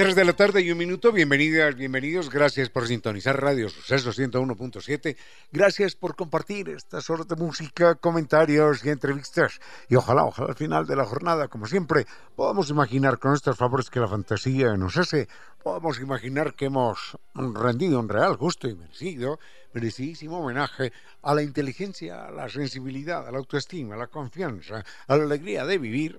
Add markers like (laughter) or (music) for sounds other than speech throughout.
Tres de la tarde y un minuto, bienvenidas, bienvenidos, gracias por sintonizar Radio Suceso 101.7, gracias por compartir estas horas de música, comentarios y entrevistas. Y ojalá, ojalá al final de la jornada, como siempre, podamos imaginar con estos favores que la fantasía nos hace, podamos imaginar que hemos rendido un real, justo y merecido, merecidísimo homenaje a la inteligencia, a la sensibilidad, a la autoestima, a la confianza, a la alegría de vivir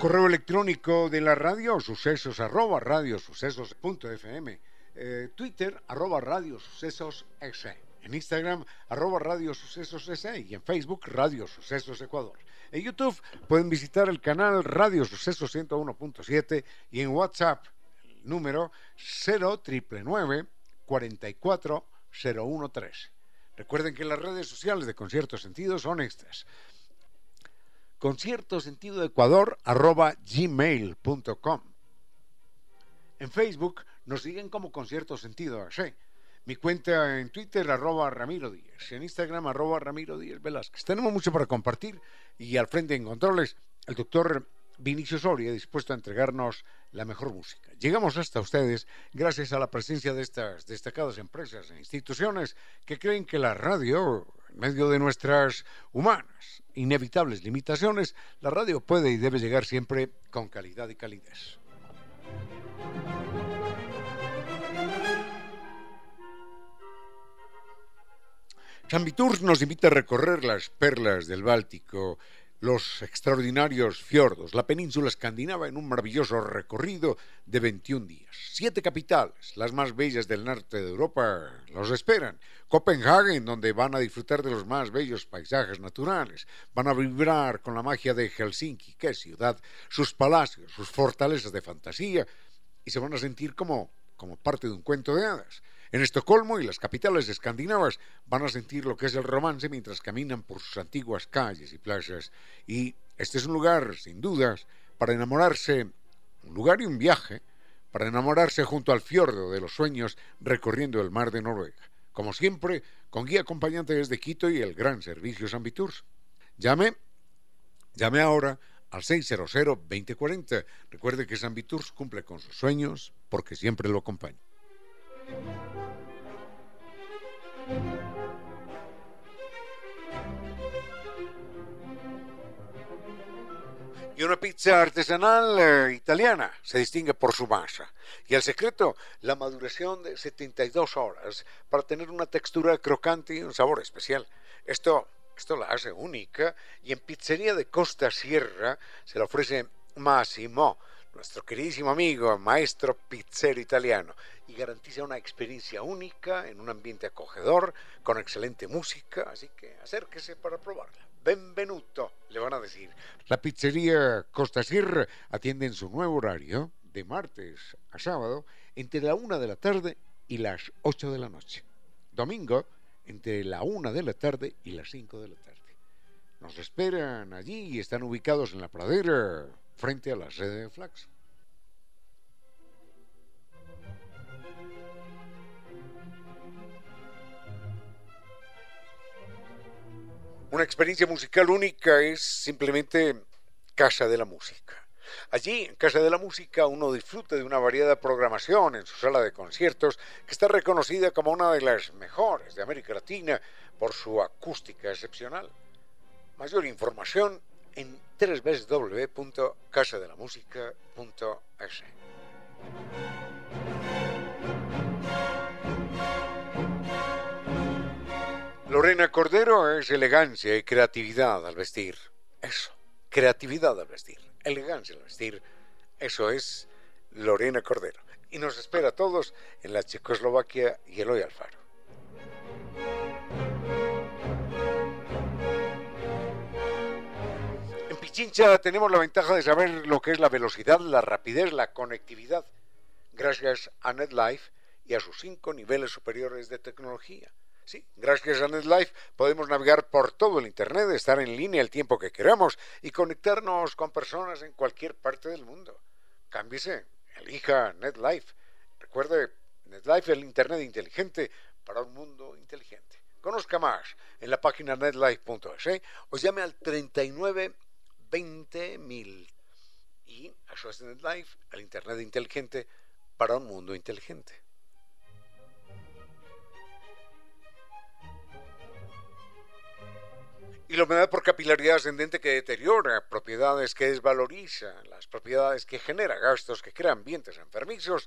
Correo electrónico de la radio, sucesos arroba radio sucesos punto fm. Eh, Twitter arroba radio sucesos En Instagram arroba radio sucesos y en Facebook radio sucesos Ecuador. En YouTube pueden visitar el canal Radio Sucesos 101.7 y en WhatsApp el número 0999 44013. Recuerden que las redes sociales de Concierto Sentido son estas concierto sentido ecuador arroba gmail.com. En Facebook nos siguen como concierto sentido Mi cuenta en Twitter, arroba Ramiro Díaz. En Instagram, arroba Ramiro Díaz Velázquez. Tenemos mucho para compartir y al frente en controles, el doctor Vinicio Soria, dispuesto a entregarnos la mejor música. Llegamos hasta ustedes gracias a la presencia de estas destacadas empresas e instituciones que creen que la radio, medio de nuestras humanas, inevitables limitaciones, la radio puede y debe llegar siempre con calidad y calidez. Tours nos invita a recorrer las perlas del Báltico los extraordinarios fiordos, la península escandinava en un maravilloso recorrido de 21 días. Siete capitales, las más bellas del norte de Europa, los esperan. Copenhague, donde van a disfrutar de los más bellos paisajes naturales, van a vibrar con la magia de Helsinki, qué ciudad, sus palacios, sus fortalezas de fantasía, y se van a sentir como, como parte de un cuento de hadas. En Estocolmo y las capitales escandinavas van a sentir lo que es el romance mientras caminan por sus antiguas calles y playas. Y este es un lugar, sin dudas, para enamorarse, un lugar y un viaje, para enamorarse junto al fiordo de los sueños recorriendo el mar de Noruega. Como siempre, con guía acompañante desde Quito y el gran servicio San Viturs. Llame, llame ahora al 600-2040. Recuerde que San Viturs cumple con sus sueños porque siempre lo acompaña. Y una pizza artesanal eh, italiana se distingue por su masa. Y el secreto, la maduración de 72 horas para tener una textura crocante y un sabor especial. Esto, esto la hace única y en Pizzería de Costa Sierra se la ofrece Massimo nuestro queridísimo amigo, maestro pizzero italiano, y garantiza una experiencia única en un ambiente acogedor, con excelente música, así que acérquese para probarla. Benvenuto, le van a decir. La pizzería Costa Sierra atiende en su nuevo horario, de martes a sábado, entre la una de la tarde y las 8 de la noche. Domingo, entre la una de la tarde y las 5 de la tarde. Nos esperan allí y están ubicados en la pradera frente a la sede de Flax. Una experiencia musical única es simplemente Casa de la Música. Allí, en Casa de la Música, uno disfruta de una variada programación en su sala de conciertos que está reconocida como una de las mejores de América Latina por su acústica excepcional. Mayor información en www.casadelamusica.es. Lorena Cordero es elegancia y creatividad al vestir. Eso, creatividad al vestir, elegancia al vestir. Eso es Lorena Cordero. Y nos espera a todos en la Checoslovaquia y Eloy Alfaro. En Pichincha tenemos la ventaja de saber lo que es la velocidad, la rapidez, la conectividad, gracias a NetLife y a sus cinco niveles superiores de tecnología. Sí, gracias a NetLife podemos navegar por todo el Internet, estar en línea el tiempo que queramos y conectarnos con personas en cualquier parte del mundo. Cámbiese, elija NetLife. Recuerde, NetLife el Internet inteligente para un mundo inteligente. Conozca más en la página netlife.es ¿eh? o llame al 39 20 mil. Y es NetLife, el Internet inteligente para un mundo inteligente. Y la humedad por capilaridad ascendente que deteriora propiedades que desvaloriza, las propiedades que genera gastos que crean ambientes enfermizos,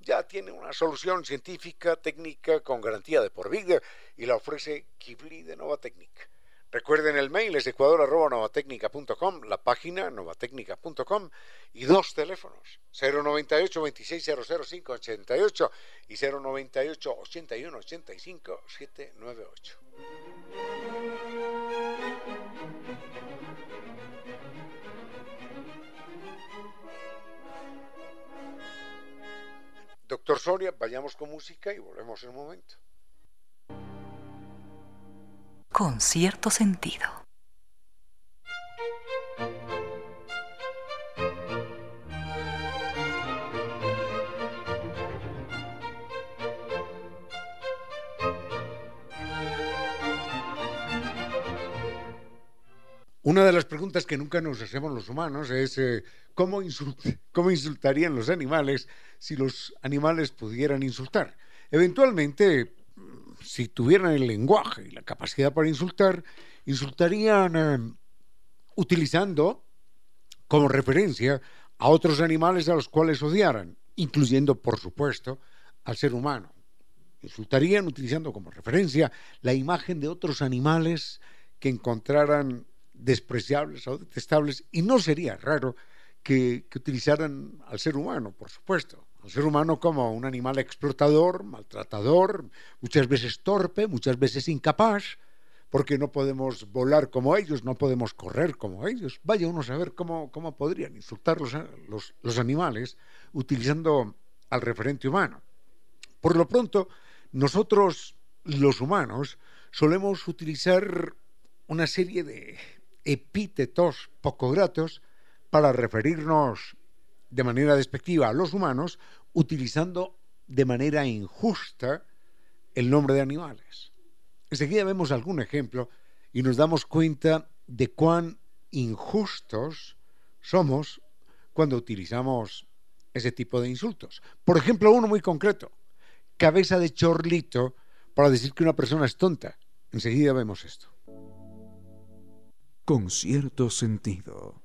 ya tiene una solución científica, técnica, con garantía de por vida y la ofrece Kibli de Nova Técnica. Recuerden el mail es ecuador.novatecnica.com, la página novatecnica.com y dos teléfonos, 098 26 88 y 098 81 85 798. Doctor Soria, vayamos con música y volvemos en un momento. Con cierto sentido. Una de las preguntas que nunca nos hacemos los humanos es eh, ¿cómo, ¿cómo, insultarían los animales si los animales pudieran insultar? Eventualmente, si tuvieran el lenguaje y la capacidad para insultar, insultarían eh, utilizando como referencia a otros animales a los cuales odiaran, incluyendo, por supuesto, al ser humano. Insultarían utilizando como referencia la imagen de otros animales que encontraran despreciables o detestables, y no sería raro que, utilizaran al ser humano, por supuesto, al ser humano como un animal explotador, maltratador, muchas veces torpe, muchas veces incapaz, porque no podemos volar como ellos, no podemos correr como ellos. Vaya uno a saber cómo, cómo podrían insultar los, los, los animales utilizando al referente humano. Por lo pronto, nosotros, los humanos, solemos utilizar una serie de, epítetos poco gratos para referirnos de manera despectiva a los humanos utilizando de manera injusta el nombre de animales. Enseguida vemos algún ejemplo y nos damos cuenta de cuán injustos somos cuando utilizamos ese tipo de insultos. Por ejemplo, uno muy concreto, cabeza de chorlito para decir que una persona es tonta. Enseguida vemos esto con cierto sentido.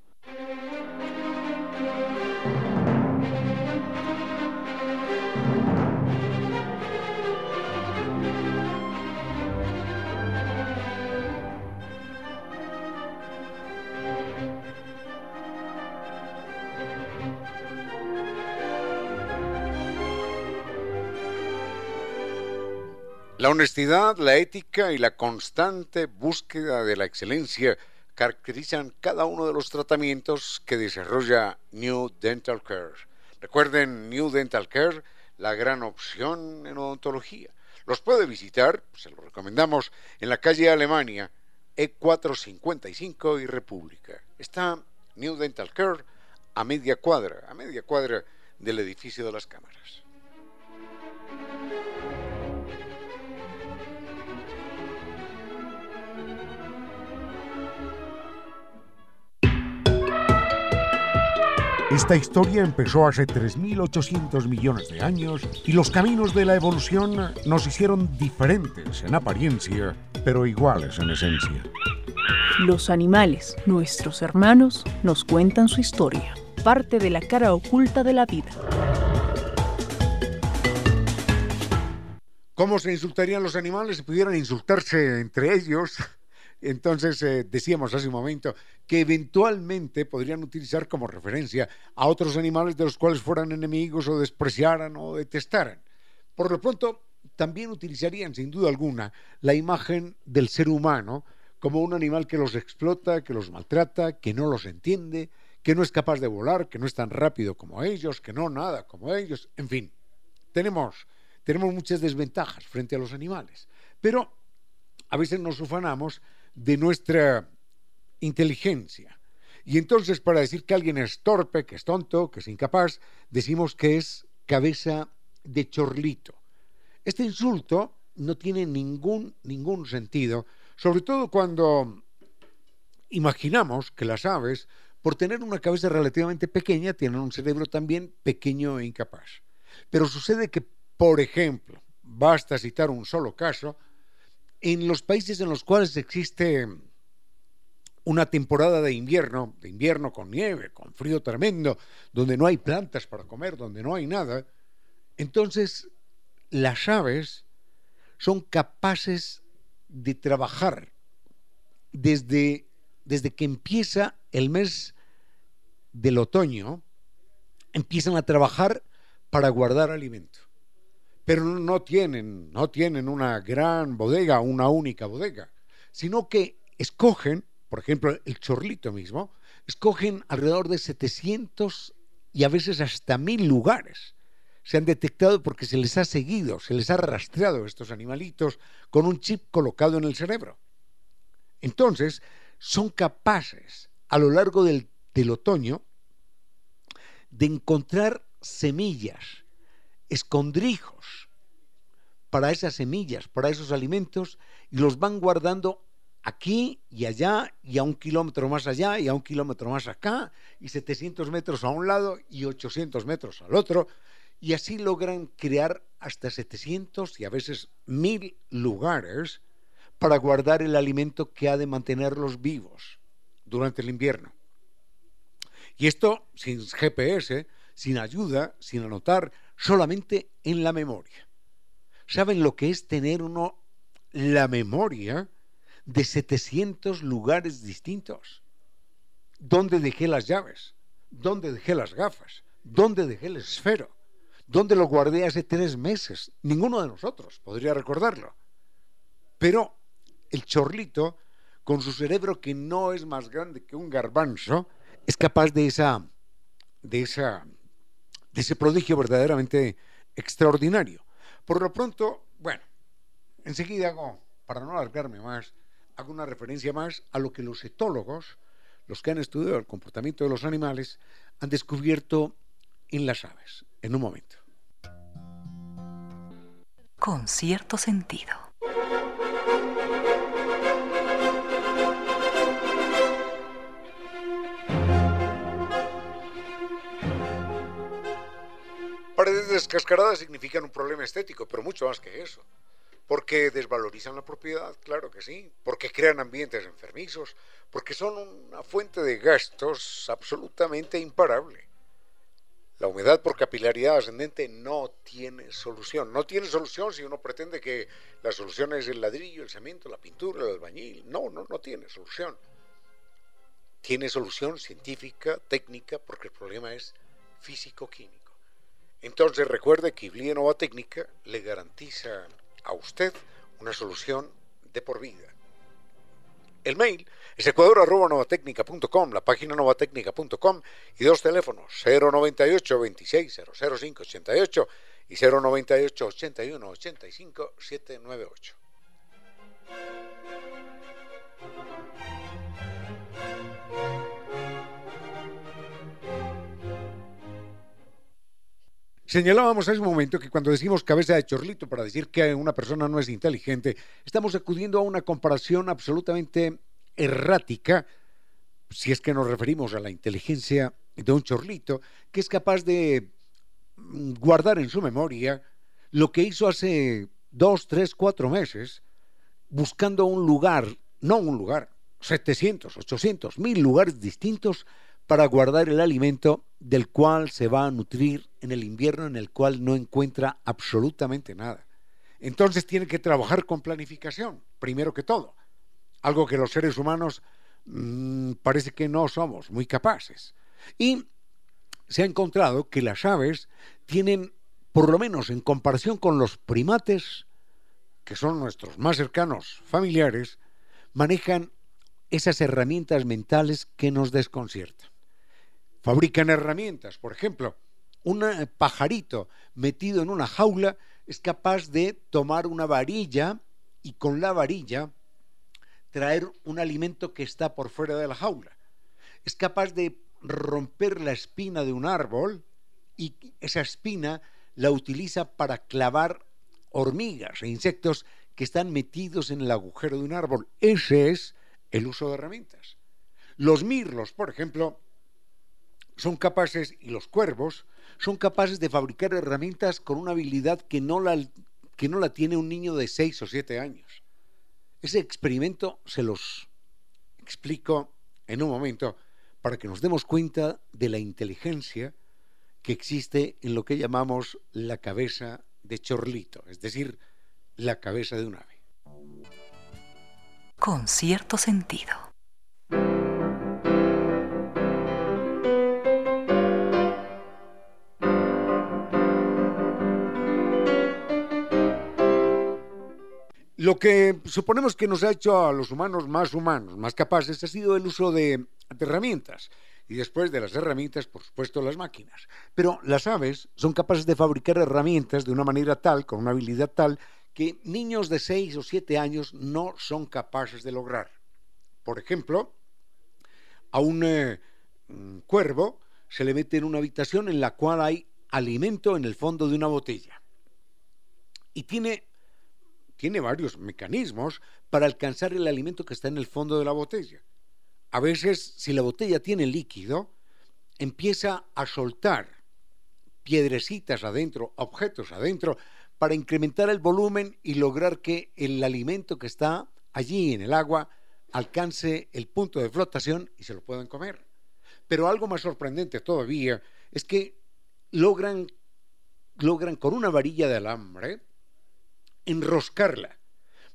La honestidad, la ética y la constante búsqueda de la excelencia caracterizan cada uno de los tratamientos que desarrolla New Dental Care. Recuerden, New Dental Care, la gran opción en odontología. Los puede visitar, se lo recomendamos, en la calle Alemania, E455 y República. Está New Dental Care a media cuadra, a media cuadra del edificio de las cámaras. Esta historia empezó hace 3.800 millones de años y los caminos de la evolución nos hicieron diferentes en apariencia, pero iguales en esencia. Los animales, nuestros hermanos, nos cuentan su historia, parte de la cara oculta de la vida. ¿Cómo se insultarían los animales si pudieran insultarse entre ellos? Entonces eh, decíamos hace un momento que eventualmente podrían utilizar como referencia a otros animales de los cuales fueran enemigos o despreciaran o detestaran. Por lo pronto, también utilizarían sin duda alguna la imagen del ser humano como un animal que los explota, que los maltrata, que no los entiende, que no es capaz de volar, que no es tan rápido como ellos, que no nada como ellos, en fin. Tenemos, tenemos muchas desventajas frente a los animales, pero a veces nos ufanamos de nuestra inteligencia. Y entonces para decir que alguien es torpe, que es tonto, que es incapaz, decimos que es cabeza de chorlito. Este insulto no tiene ningún, ningún sentido, sobre todo cuando imaginamos que las aves, por tener una cabeza relativamente pequeña, tienen un cerebro también pequeño e incapaz. Pero sucede que, por ejemplo, basta citar un solo caso, en los países en los cuales existe una temporada de invierno, de invierno con nieve, con frío tremendo, donde no hay plantas para comer, donde no hay nada, entonces las aves son capaces de trabajar desde, desde que empieza el mes del otoño, empiezan a trabajar para guardar alimento. Pero no tienen, no tienen una gran bodega, una única bodega, sino que escogen, por ejemplo, el chorlito mismo, escogen alrededor de 700 y a veces hasta mil lugares se han detectado porque se les ha seguido, se les ha rastreado estos animalitos con un chip colocado en el cerebro. Entonces, son capaces a lo largo del otoño de encontrar semillas, escondrijos para esas semillas, para esos alimentos, y los van guardando aquí y allá, y a un kilómetro más allá, y a un kilómetro más acá, y 700 metros a un lado y 800 metros al otro, y así logran crear hasta 700 y a veces 1000 lugares para guardar el alimento que ha de mantenerlos vivos durante el invierno. Y esto sin GPS, sin ayuda, sin anotar, solamente en la memoria. ¿Saben lo que es tener uno la memoria de 700 lugares distintos? ¿Dónde dejé las llaves? ¿Dónde dejé las gafas? ¿Dónde dejé el esfero? ¿Dónde lo guardé hace tres meses? Ninguno de nosotros podría recordarlo. Pero el chorlito, con su cerebro que no es más grande que un garbanzo, es capaz de esa, de esa, de ese prodigio verdaderamente extraordinario. Por lo pronto, bueno, enseguida hago, para no alargarme más, hago una referencia más a lo que los etólogos, los que han estudiado el comportamiento de los animales, han descubierto en las aves. En un momento. Con cierto sentido. Paredes descascaradas significan un problema estético, pero mucho más que eso. Porque desvalorizan la propiedad, claro que sí. Porque crean ambientes enfermizos. Porque son una fuente de gastos absolutamente imparable. La humedad por capilaridad ascendente no tiene solución. No tiene solución si uno pretende que la solución es el ladrillo, el cemento, la pintura, el albañil. No, no, no tiene solución. Tiene solución científica, técnica, porque el problema es físico-químico. Entonces recuerde que Iblia Nova Técnica le garantiza a usted una solución de por vida. El mail es ecuador.novatecnica.com, la página novatecnica.com y dos teléfonos 098 26 005 88 y 098 81 85 798. Señalábamos hace un momento que cuando decimos cabeza de chorlito para decir que una persona no es inteligente, estamos acudiendo a una comparación absolutamente errática, si es que nos referimos a la inteligencia de un chorlito, que es capaz de guardar en su memoria lo que hizo hace dos, tres, cuatro meses, buscando un lugar, no un lugar, 700, 800, 1000 lugares distintos para guardar el alimento del cual se va a nutrir en el invierno en el cual no encuentra absolutamente nada. Entonces tiene que trabajar con planificación, primero que todo, algo que los seres humanos mmm, parece que no somos muy capaces. Y se ha encontrado que las aves tienen, por lo menos en comparación con los primates, que son nuestros más cercanos familiares, manejan esas herramientas mentales que nos desconciertan. Fabrican herramientas, por ejemplo, un pajarito metido en una jaula es capaz de tomar una varilla y con la varilla traer un alimento que está por fuera de la jaula. Es capaz de romper la espina de un árbol y esa espina la utiliza para clavar hormigas e insectos que están metidos en el agujero de un árbol. Ese es el uso de herramientas. Los mirlos, por ejemplo, son capaces, y los cuervos, son capaces de fabricar herramientas con una habilidad que no la, que no la tiene un niño de 6 o 7 años. Ese experimento se los explico en un momento para que nos demos cuenta de la inteligencia que existe en lo que llamamos la cabeza de chorlito, es decir, la cabeza de un ave. Con cierto sentido. Lo que suponemos que nos ha hecho a los humanos más humanos, más capaces, ha sido el uso de, de herramientas y después de las herramientas, por supuesto, las máquinas. Pero las aves son capaces de fabricar herramientas de una manera tal, con una habilidad tal, que niños de 6 o 7 años no son capaces de lograr. Por ejemplo, a un, eh, un cuervo se le mete en una habitación en la cual hay alimento en el fondo de una botella. Y tiene tiene varios mecanismos para alcanzar el alimento que está en el fondo de la botella. A veces, si la botella tiene líquido, empieza a soltar piedrecitas adentro, objetos adentro, para incrementar el volumen y lograr que el alimento que está allí en el agua alcance el punto de flotación y se lo puedan comer. Pero algo más sorprendente todavía es que logran, logran con una varilla de alambre enroscarla.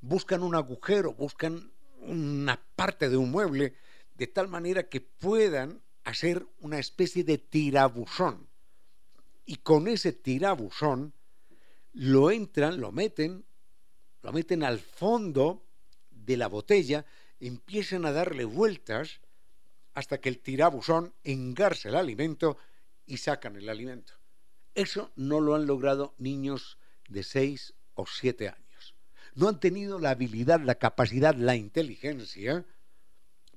Buscan un agujero, buscan una parte de un mueble, de tal manera que puedan hacer una especie de tirabuzón. Y con ese tirabuzón lo entran, lo meten, lo meten al fondo de la botella, empiezan a darle vueltas hasta que el tirabuzón engarce el alimento y sacan el alimento. Eso no lo han logrado niños de 6 o siete años. No han tenido la habilidad, la capacidad, la inteligencia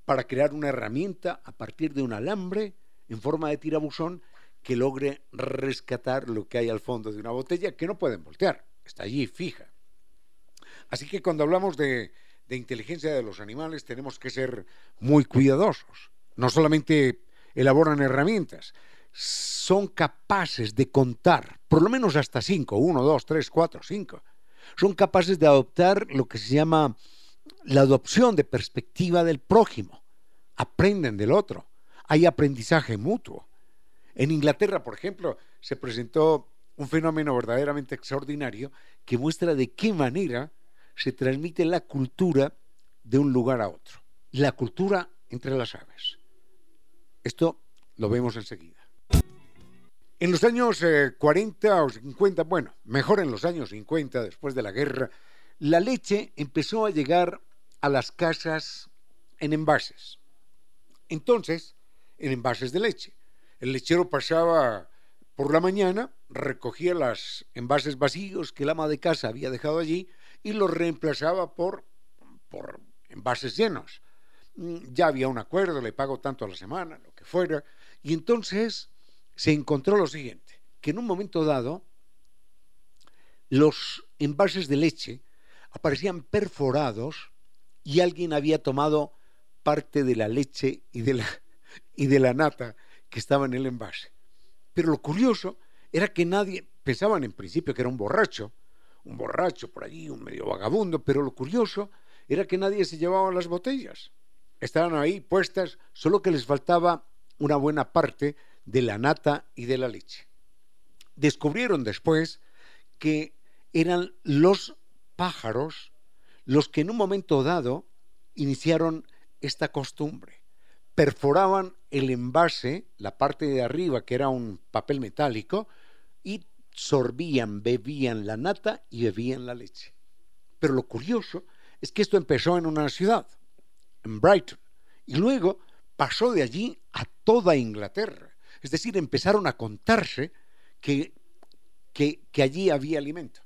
para crear una herramienta a partir de un alambre en forma de tirabuzón que logre rescatar lo que hay al fondo de una botella que no pueden voltear, está allí fija. Así que cuando hablamos de, de inteligencia de los animales tenemos que ser muy cuidadosos. No solamente elaboran herramientas, son capaces de contar, por lo menos hasta cinco, uno, dos, tres, cuatro, cinco. Son capaces de adoptar lo que se llama la adopción de perspectiva del prójimo. Aprenden del otro. Hay aprendizaje mutuo. En Inglaterra, por ejemplo, se presentó un fenómeno verdaderamente extraordinario que muestra de qué manera se transmite la cultura de un lugar a otro. La cultura entre las aves. Esto lo vemos enseguida. En los años 40 eh, o 50, bueno, mejor en los años 50, después de la guerra, la leche empezó a llegar a las casas en envases. Entonces, en envases de leche. El lechero pasaba por la mañana, recogía los envases vacíos que el ama de casa había dejado allí y los reemplazaba por, por envases llenos. Mm, ya había un acuerdo, le pago tanto a la semana, lo que fuera. Y entonces se encontró lo siguiente, que en un momento dado los envases de leche aparecían perforados y alguien había tomado parte de la leche y de la, (laughs) y de la nata que estaba en el envase. Pero lo curioso era que nadie, pensaban en principio que era un borracho, un borracho por allí, un medio vagabundo, pero lo curioso era que nadie se llevaba las botellas. estaban ahí puestas, solo que les faltaba una buena parte de la nata y de la leche. Descubrieron después que eran los pájaros los que en un momento dado iniciaron esta costumbre. Perforaban el envase, la parte de arriba que era un papel metálico, y sorbían, bebían la nata y bebían la leche. Pero lo curioso es que esto empezó en una ciudad, en Brighton, y luego pasó de allí a toda Inglaterra. Es decir, empezaron a contarse que, que, allí había alimento.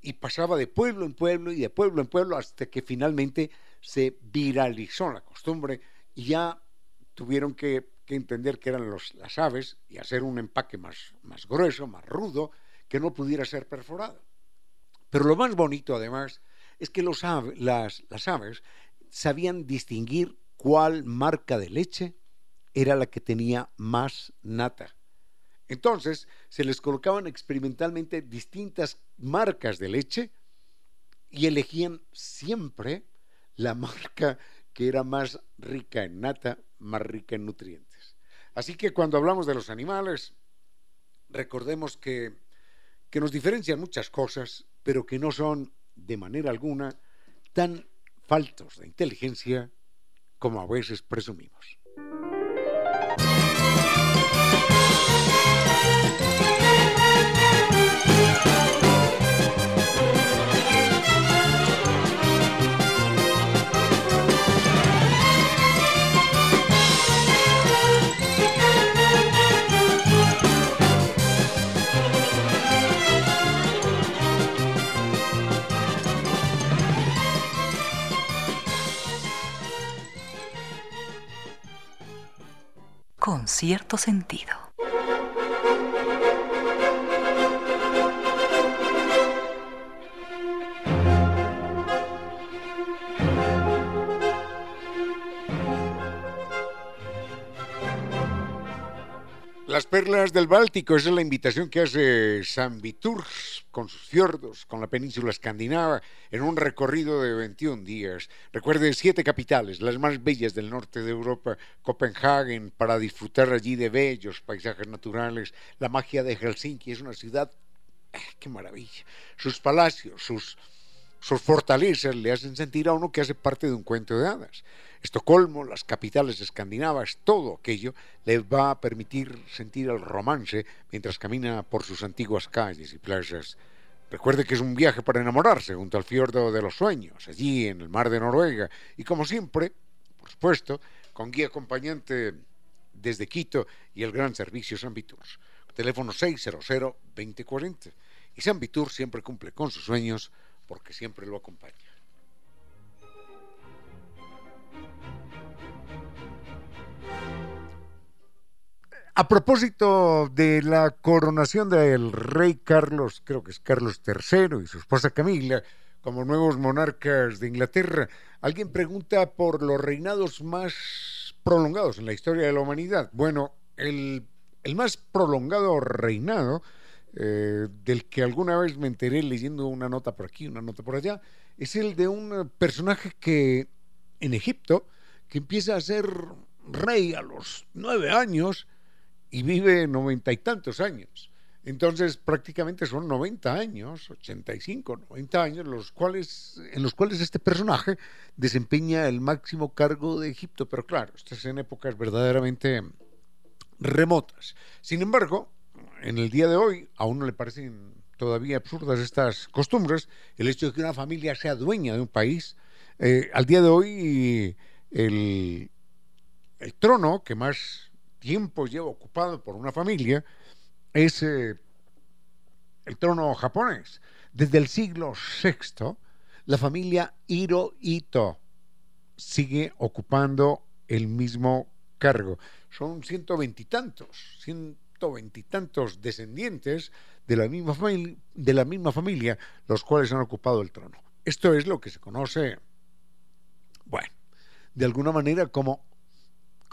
Y pasaba de pueblo en pueblo y de pueblo en pueblo hasta que finalmente se viralizó la costumbre y ya tuvieron que, entender que eran las aves y hacer un empaque más, más grueso, más rudo, que no pudiera ser perforado. Pero lo más bonito, además, es que los las aves sabían distinguir cuál marca de leche era la que tenía más nata. Entonces se les colocaban experimentalmente distintas marcas de leche y elegían siempre la (laughs) marca que era más rica en nata, más rica en nutrientes. Así que cuando hablamos de los animales, recordemos que, que nos diferencian muchas cosas, pero que no son de manera alguna tan faltos de inteligencia como a veces presumimos. Con cierto sentido. Las perlas del Báltico, esa es la invitación que hace San Vitur con sus fiordos, con la península escandinava, en un recorrido de 21 días. Recuerde siete capitales, las más bellas del norte de Europa, Copenhague, para disfrutar allí de bellos paisajes naturales. La magia de Helsinki es una ciudad, ¡ah, qué maravilla. Sus palacios, sus fortalezas le hacen sentir a uno que hace parte de un cuento de hadas. Estocolmo, las capitales escandinavas, todo aquello le va a permitir sentir el romance mientras camina por sus antiguas calles y playas. Recuerde que es un viaje para enamorarse junto al fiordo de los sueños, allí en el mar de Noruega, y como siempre, por supuesto, con guía acompañante desde Quito y el gran servicio San Vitur. Teléfono 600-2040. Y San Vitur siempre cumple con sus sueños porque siempre lo acompaña. A propósito de la coronación del rey Carlos, creo que es Carlos III y su esposa Camila, como nuevos monarcas de Inglaterra, alguien pregunta por los reinados más prolongados en la historia de la humanidad. Bueno, el, más prolongado reinado, eh, del que alguna vez me enteré leyendo una nota por aquí, una nota por allá, es el de un personaje que en Egipto, que empieza a ser rey a los nueve años, y vive noventa y tantos años. Entonces prácticamente son 90 años, 85, 90 años, los cuales, en los cuales este personaje desempeña el máximo cargo de Egipto. Pero claro, estas en épocas verdaderamente remotas. Sin embargo, en el día de hoy aún no le parecen todavía absurdas estas costumbres, el hecho de que una familia sea dueña de un país. Eh, al día de hoy el, el trono que más tiempo lleva ocupado por una familia es eh, el trono japonés. Desde el siglo VI, la familia Hirohito sigue ocupando el mismo cargo. Son ciento veintitantos, ciento veintitantos descendientes de la, misma de la misma familia los cuales han ocupado el trono. Esto es lo que se conoce, bueno, de alguna manera como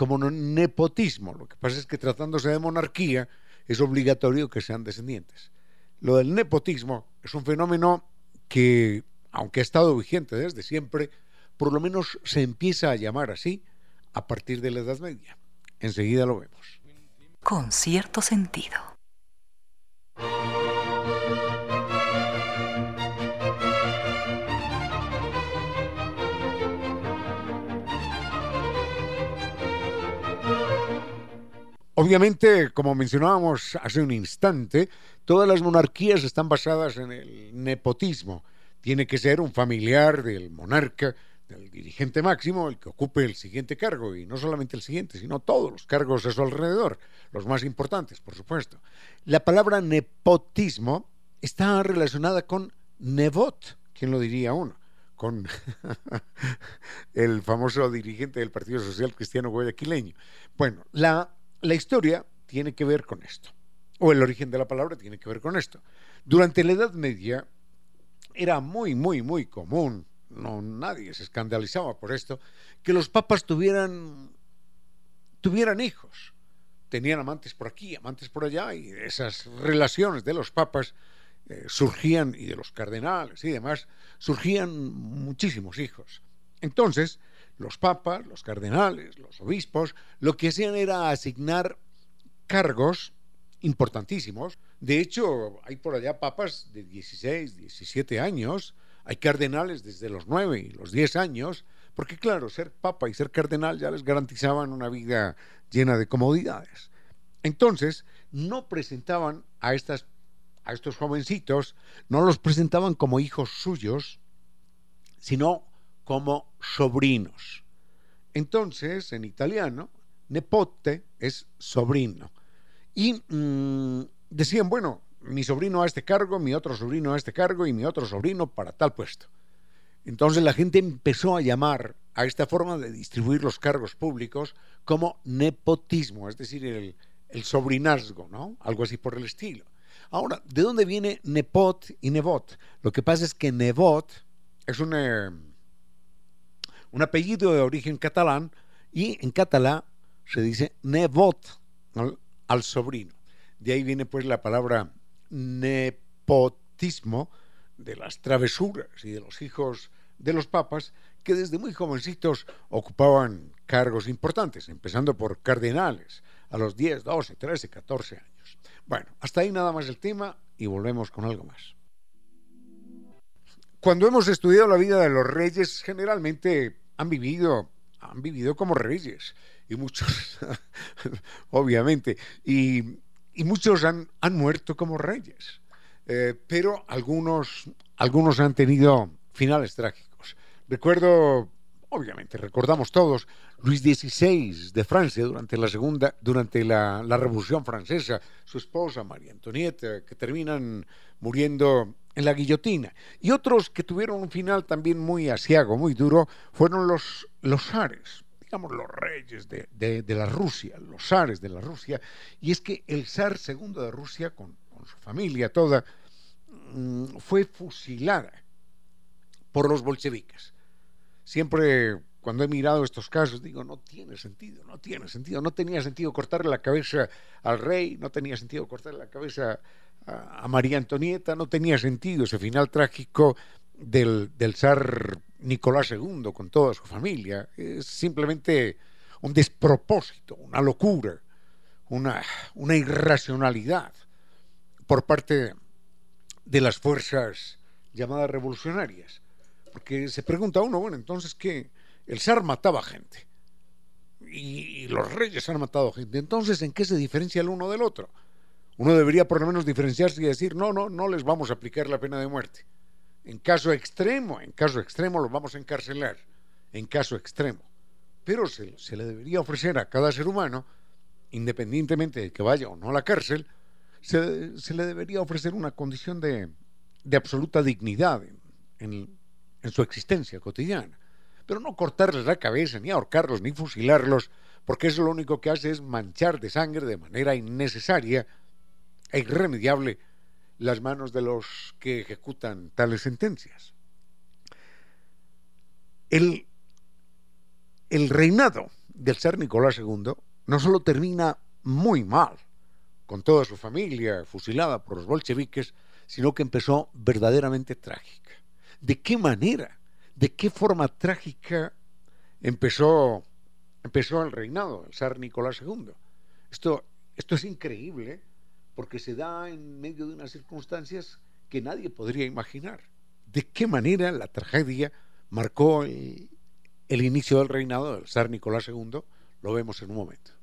como nepotismo. Lo que pasa es que tratándose de monarquía es obligatorio que sean descendientes. Lo del nepotismo es un fenómeno que, aunque ha estado vigente desde siempre, por lo menos se empieza a llamar así a partir de la Edad Media. Enseguida lo vemos. Con cierto sentido. Obviamente, como mencionábamos hace un instante, todas las monarquías están basadas en el nepotismo. Tiene que ser un familiar del monarca, del dirigente máximo, el que ocupe el siguiente cargo, y no solamente el siguiente, sino todos los cargos a su alrededor, los más importantes, por supuesto. La palabra nepotismo está relacionada con nevot, ¿quién lo diría uno? Con (laughs) el famoso dirigente del Partido Social Cristiano Guayaquileño. Bueno, la la historia tiene que ver con esto, o el origen de la palabra tiene que ver con esto. Durante la Edad Media era muy, muy, muy común, no nadie se escandalizaba por esto, que los papas tuvieran, tuvieran hijos. Tenían amantes por aquí, amantes por allá, y esas relaciones de los papas eh, surgían, y de los cardenales y demás, surgían muchísimos hijos. Entonces, los papas, los cardenales, los obispos, lo que hacían era asignar cargos importantísimos. De hecho, hay por allá papas de 16, 17 años, hay cardenales desde los 9 y los 10 años, porque claro, ser papa y ser cardenal ya les garantizaban una vida llena de comodidades. Entonces, no presentaban a, estas, a estos jovencitos, no los presentaban como hijos suyos, sino como sobrinos. Entonces, en italiano, nepote es sobrino. Y mm, decían, bueno, mi sobrino a este cargo, mi otro sobrino a este cargo y mi otro sobrino para tal puesto. Entonces la gente empezó a llamar a esta forma de distribuir los cargos públicos como nepotismo, es decir, el, el sobrinazgo, ¿no? Algo así por el estilo. Ahora, ¿de dónde viene nepot y nebot? Lo que pasa es que nebot es un un apellido de origen catalán y en catalán se dice nebot al, sobrino. De ahí viene pues la palabra nepotismo de las travesuras y de los hijos de los papas que desde muy jovencitos ocupaban cargos importantes, empezando por cardenales a los 10, 12, 13, 14 años. Bueno, hasta ahí nada más el tema y volvemos con algo más. Cuando hemos estudiado la vida de los reyes, generalmente han vivido, han vivido como reyes, y muchos, (laughs) obviamente, y, muchos han, han, muerto como reyes, eh, pero algunos, algunos han tenido finales trágicos. Recuerdo, obviamente, recordamos todos, Luis XVI de Francia durante la segunda, durante la, la Revolución Francesa, su esposa María Antonieta, que terminan muriendo en la guillotina. Y otros que tuvieron un final también muy asiago, muy duro, fueron los, los zares, digamos los reyes de, de, la Rusia, los zares de la Rusia. Y es que el zar segundo de Rusia, con, su familia toda, mm, fue fusilada por los bolcheviques. Siempre cuando he mirado estos casos, digo, no tiene sentido, no tiene sentido. No tenía sentido cortarle la cabeza al rey, no tenía sentido cortarle la cabeza a, María Antonieta, no tenía sentido ese final trágico del, del zar Nicolás II con toda su familia. Es simplemente un despropósito, una locura, una, una irracionalidad por parte de las fuerzas llamadas revolucionarias. Porque se pregunta uno, bueno, entonces, ¿qué? El zar mataba gente y, los reyes han matado gente. Entonces, ¿en qué se diferencia el uno del otro? Uno debería por lo menos diferenciarse y decir, no, no, no les vamos a aplicar la pena de muerte. En caso extremo, en caso extremo los vamos a encarcelar, en caso extremo. Pero se, le debería ofrecer a cada ser humano, independientemente de que vaya o no a la cárcel, se, le debería ofrecer una condición de, absoluta dignidad en su existencia cotidiana pero no cortarles la cabeza, ni ahorcarlos, ni fusilarlos, porque eso lo único que hace es manchar de sangre de manera innecesaria e irremediable las manos de los que ejecutan tales sentencias. El, el reinado del zar Nicolás II no solo termina muy mal, con toda su familia fusilada por los bolcheviques, sino que empezó verdaderamente trágica. ¿De qué manera? De qué forma trágica empezó, empezó el reinado, el zar Nicolás II. Esto, esto es increíble porque se da en medio de unas circunstancias que nadie podría imaginar. ¿De qué manera la tragedia marcó el, el inicio del reinado del zar Nicolás II? Lo vemos en un momento.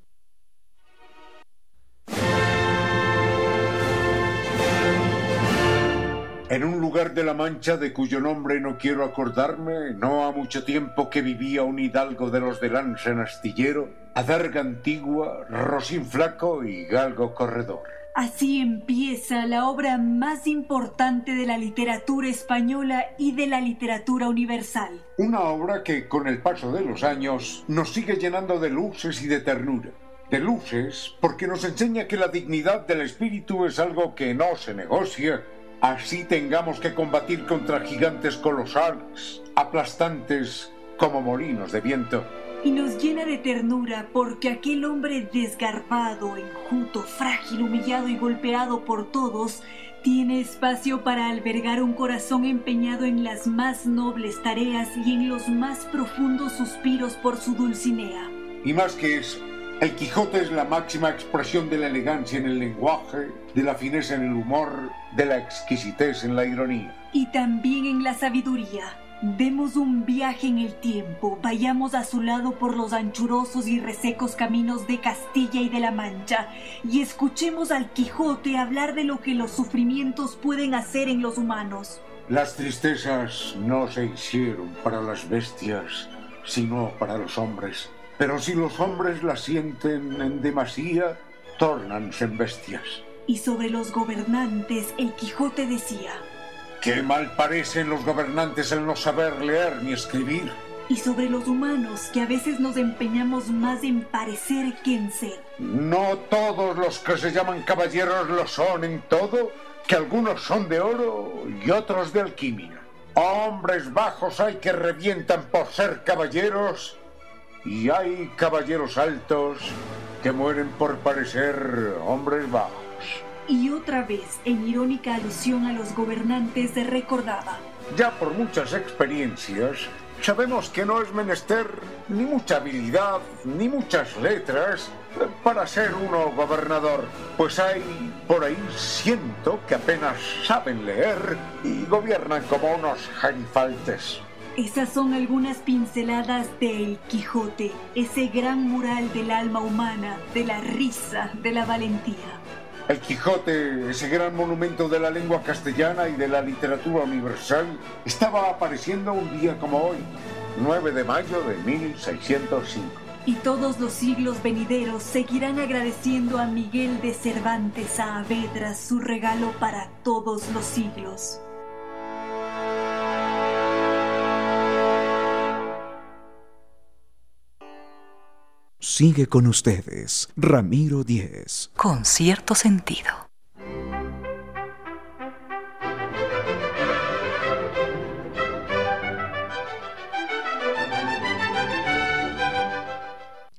En un lugar de la Mancha de cuyo nombre no quiero acordarme, no ha mucho tiempo que vivía un hidalgo de los de lanza en astillero, adarga antigua, rosín flaco y galgo corredor. Así empieza la obra más importante de la literatura española y de la literatura universal. Una obra que con el paso de los años nos sigue llenando de luces y de ternura. De luces porque nos enseña que la dignidad del espíritu es algo que no se negocia así tengamos que combatir contra gigantes colosales, aplastantes como molinos de viento. Y nos llena de ternura porque aquel hombre desgarbado, enjuto, frágil, humillado y golpeado por todos, tiene espacio para albergar un corazón empeñado en las más nobles tareas y en los más profundos suspiros por su Dulcinea. Y más que eso, el Quijote es la máxima expresión de la elegancia en el lenguaje, de la fineza en el humor, de la exquisitez en la ironía. Y también en la sabiduría. Demos un viaje en el tiempo, vayamos a su lado por los anchurosos y resecos caminos de Castilla y de la Mancha, y escuchemos al Quijote hablar de lo que los sufrimientos pueden hacer en los humanos. Las tristezas no se hicieron para las bestias, sino para los hombres. Pero si los hombres la sienten en demasía, tornanse en bestias. Y sobre los gobernantes el Quijote decía, Qué mal parecen los gobernantes el no saber leer ni escribir. Y sobre los humanos, que a veces nos empeñamos más en parecer que en ser. No todos los que se llaman caballeros lo son en todo, que algunos son de oro y otros de alquimia. Hombres bajos hay que revientan por ser caballeros y hay caballeros altos que mueren por parecer hombres bajos. Y otra vez, en irónica alusión a los gobernantes, se recordaba. Ya por muchas experiencias, sabemos que no es menester ni mucha habilidad, ni muchas letras para ser uno gobernador, pues hay por ahí ciento que apenas saben leer y gobiernan como unos genifaltes. Esas son algunas pinceladas de El Quijote, ese gran mural del alma humana, de la risa, de la valentía. El Quijote, ese gran monumento de la lengua castellana y de la literatura universal, estaba apareciendo un día como hoy, 9 de mayo de 1605. Y todos los siglos venideros seguirán agradeciendo a Miguel de Cervantes Saavedra su regalo para todos los siglos. Sigue con ustedes, Ramiro Díez. Con cierto sentido.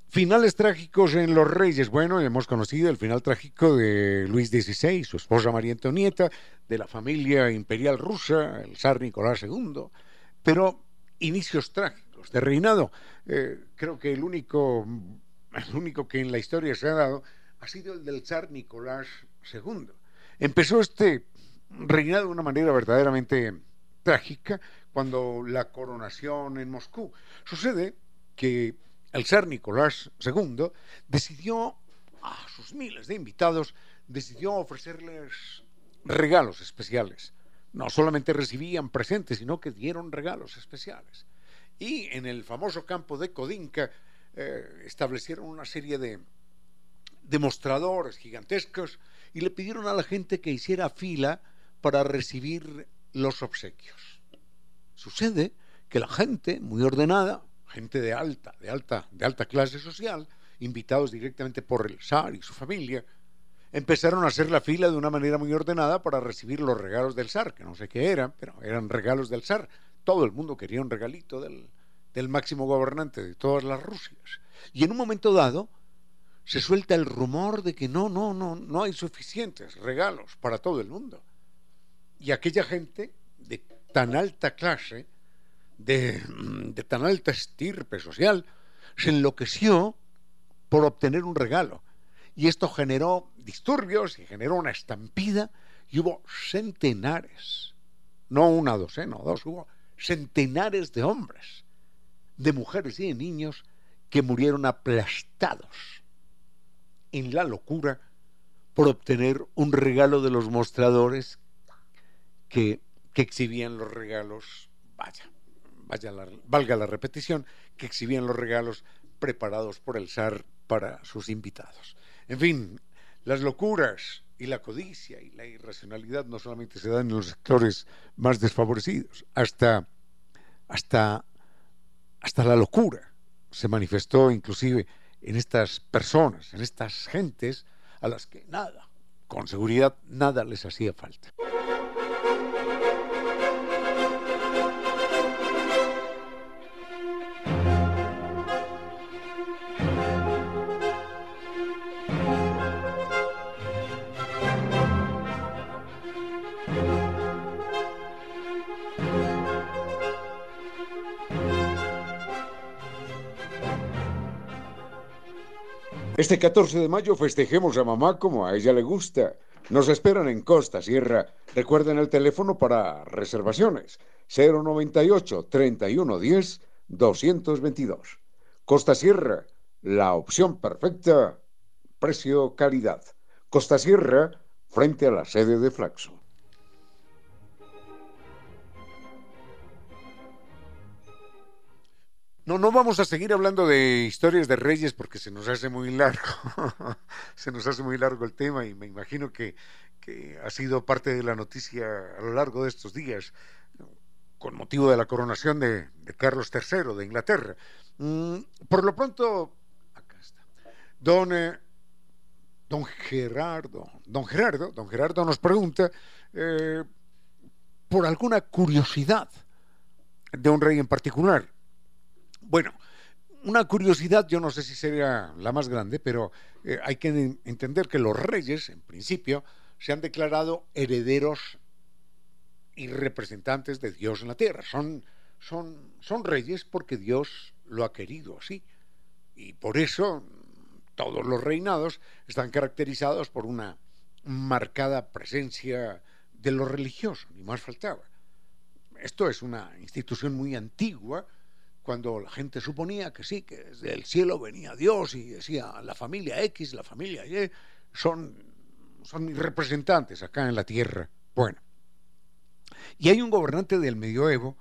Finales trágicos en Los Reyes. Bueno, hemos conocido el final trágico de Luis XVI, su esposa María Antonieta, de la familia imperial rusa, el zar Nicolás II, pero inicios trágicos de reinado eh, creo que el único, el único que en la historia se ha dado ha sido el del zar Nicolás II. Empezó este reinado de una manera verdaderamente trágica cuando la coronación en Moscú. Sucede que el zar Nicolás II decidió a sus miles de invitados, decidió ofrecerles regalos especiales. No solamente recibían presentes, sino que dieron regalos especiales y en el famoso campo de Codinca eh, establecieron una serie de demostradores gigantescos y le pidieron a la gente que hiciera fila para recibir los obsequios. Sucede que la gente muy ordenada, gente de alta, de alta, de alta clase social, invitados directamente por el zar y su familia, empezaron a hacer la fila de una manera muy ordenada para recibir los regalos del zar, que no sé qué eran, pero eran regalos del zar todo el mundo quería un regalito del, máximo gobernante de todas las Rusias. Y en un momento dado se suelta el rumor de que no, no, no, no hay suficientes regalos para todo el mundo. Y aquella gente de tan alta clase de, tan alta estirpe social se enloqueció por obtener un regalo. Y esto generó disturbios y generó una estampida y hubo centenares, no una docena dos, hubo centenares de hombres, de mujeres y de niños que murieron aplastados en la locura por obtener un regalo de los mostradores que, que exhibían los regalos, vaya, vaya valga la repetición, que exhibían los regalos preparados por el zar para sus invitados. En fin, las locuras y la codicia y la irracionalidad no solamente se dan en los sectores más desfavorecidos, hasta, hasta, hasta la locura se manifestó inclusive en estas personas, en estas gentes a las que nada, con seguridad, nada les hacía falta. Este 14 de mayo festejemos a mamá como a ella le gusta. Nos esperan en Costa Sierra. Recuerden el teléfono para reservaciones. 098 3110 222. Costa Sierra, la opción perfecta, precio calidad. Costa Sierra, frente a la sede de Flaxo. No, no vamos a seguir hablando de historias de reyes porque se nos hace muy largo. (laughs) se nos hace muy largo el tema y me imagino que, ha sido parte de la noticia a lo largo de estos días con motivo de la coronación de, Carlos III de Inglaterra. Mm, por lo pronto, acá está. Don, eh, don Gerardo, don Gerardo, don Gerardo nos pregunta eh, por alguna curiosidad de un rey en particular. Bueno, una curiosidad, yo no sé si sería la más grande, pero eh, hay que entender que los reyes, en principio, se han declarado herederos y representantes de Dios en la tierra. Son, son, son reyes porque Dios lo ha querido así. Y por eso todos los reinados están caracterizados por una marcada presencia de lo religioso, ni más faltaba. Esto es una institución muy antigua, cuando la gente suponía que sí, que desde el cielo venía Dios y decía la familia X, la familia Y, son, son mis representantes acá en la tierra. Bueno, y hay un gobernante del medioevo,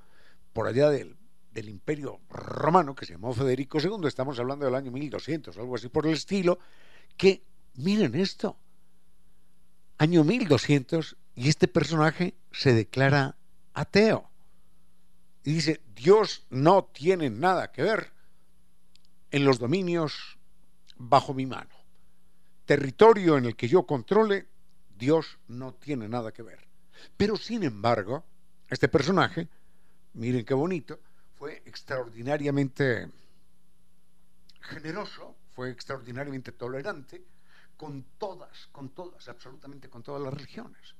por allá del, del imperio romano, que se llamó Federico II, estamos hablando del año 1200, algo así por el estilo, que, miren esto, año 1200, y este personaje se declara ateo y dice, Dios no tiene nada que ver en los dominios bajo mi mano. Territorio en el que yo controle, Dios no tiene nada que ver. Pero sin embargo, este personaje, miren qué bonito, fue extraordinariamente generoso, fue extraordinariamente tolerante con todas, con todas, absolutamente con todas las religiones.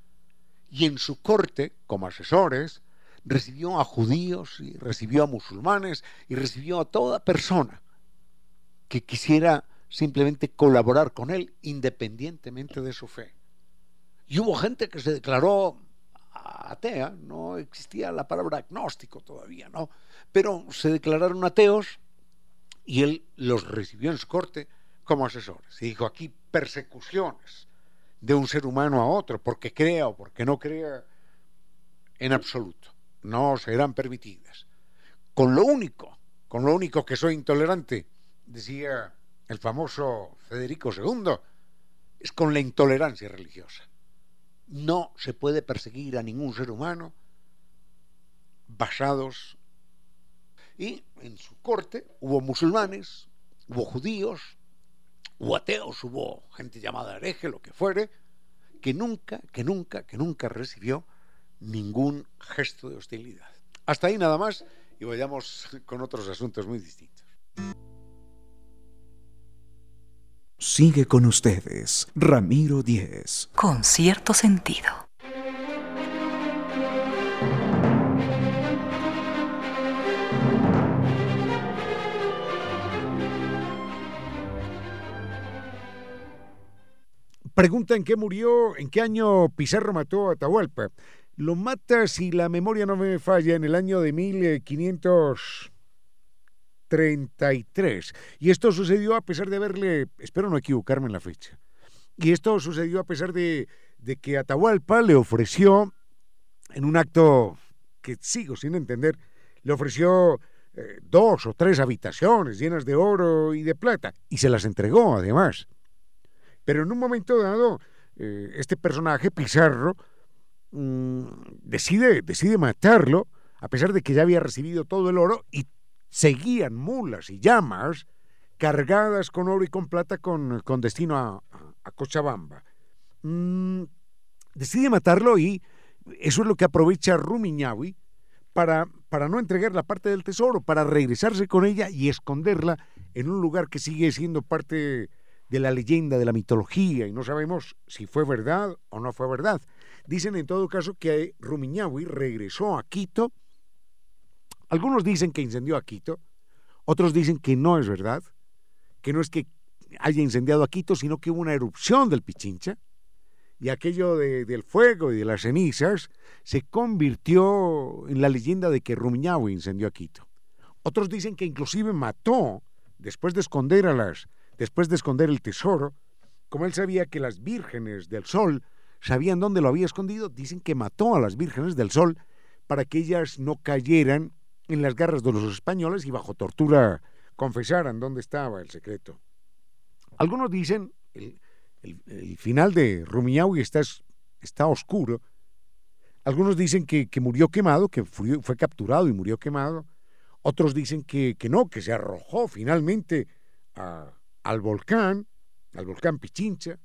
Y en su corte, como asesores, recibió a judíos y recibió a musulmanes y recibió a toda persona que quisiera simplemente colaborar con él independientemente de su fe. Y hubo gente que se declaró atea, no existía la palabra agnóstico todavía, ¿no? Pero se declararon ateos y él los recibió en su corte como asesores. Y dijo, aquí persecuciones de un ser humano a otro, porque crea o porque no crea, en absoluto no serán permitidas. Con lo único, con lo único que soy intolerante, decía el famoso Federico II, es con la intolerancia religiosa. No se puede perseguir a ningún ser humano basados. Y en su corte hubo musulmanes, hubo judíos, hubo ateos, hubo gente llamada hereje, lo que fuere, que nunca, que nunca, que nunca recibió ningún gesto de hostilidad. Hasta ahí nada más y vayamos con otros asuntos muy distintos. Sigue con ustedes, Ramiro Díez. Con cierto sentido. Pregunta en qué murió, en qué año Pizarro mató a Atahualpa. Lo mata, si la memoria no me falla, en el año de 1533. Y esto sucedió a pesar de haberle, espero no equivocarme en la fecha, y esto sucedió a pesar de, de que Atahualpa le ofreció, en un acto que sigo sin entender, le ofreció eh, dos o tres habitaciones llenas de oro y de plata, y se las entregó además. Pero en un momento dado, eh, este personaje, Pizarro, mm, decide, decide matarlo, a pesar de que ya había recibido todo el oro, y seguían mulas y llamas cargadas con oro y con plata con, con destino a, Cochabamba. Mm, decide matarlo y eso es lo que aprovecha Rumiñahui para, para no entregar la parte del tesoro, para regresarse con ella y esconderla en un lugar que sigue siendo parte de la leyenda, de la mitología, y no sabemos si fue verdad o no fue verdad. Dicen en todo caso que Rumiñahui regresó a Quito. Algunos dicen que incendió a Quito, otros dicen que no es verdad, que no es que haya incendiado a Quito, sino que hubo una erupción del Pichincha, y aquello del fuego y de las cenizas se convirtió en la leyenda de que Rumiñahui incendió a Quito. Otros dicen que inclusive mató, después de esconder a las, después de esconder el tesoro, como él sabía que las vírgenes del sol sabían dónde lo había escondido, dicen que mató a las vírgenes del sol para que ellas no cayeran en las garras de los españoles y bajo tortura confesaran dónde estaba el secreto. Algunos dicen, el, final de Rumiñahui está, está oscuro. Algunos dicen que, murió quemado, que fue, capturado y murió quemado. Otros dicen que, no, que se arrojó finalmente al volcán, al volcán Pichincha.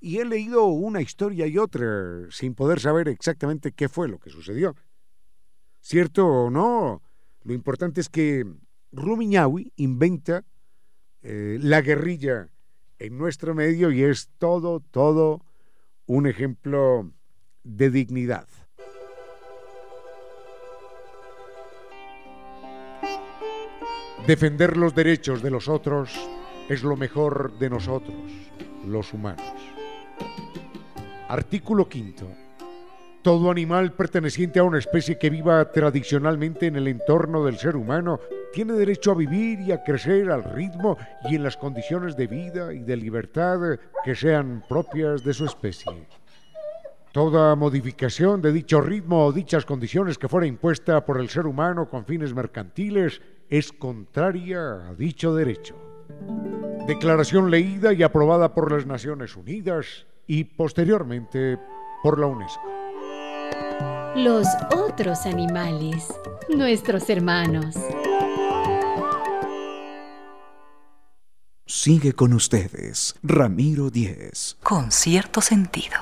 Y he leído una historia y otra sin poder saber exactamente qué fue lo que sucedió. Cierto o no, lo importante es que Rumiñahui inventa eh, la guerrilla en nuestro medio y es todo, todo un ejemplo de dignidad. Defender los derechos de los otros es lo mejor de nosotros, los humanos. Artículo quinto. Todo animal perteneciente a una especie que viva tradicionalmente en el entorno del ser humano tiene derecho a vivir y a crecer al ritmo y en las condiciones de vida y de libertad que sean propias de su especie. Toda modificación de dicho ritmo o dichas condiciones que fuera impuesta por el ser humano con fines mercantiles es contraria a dicho derecho. Declaración leída y aprobada por las Naciones Unidas y posteriormente por la UNESCO. Los otros animales, nuestros hermanos. Sigue con ustedes, Ramiro Díez. Con cierto sentido.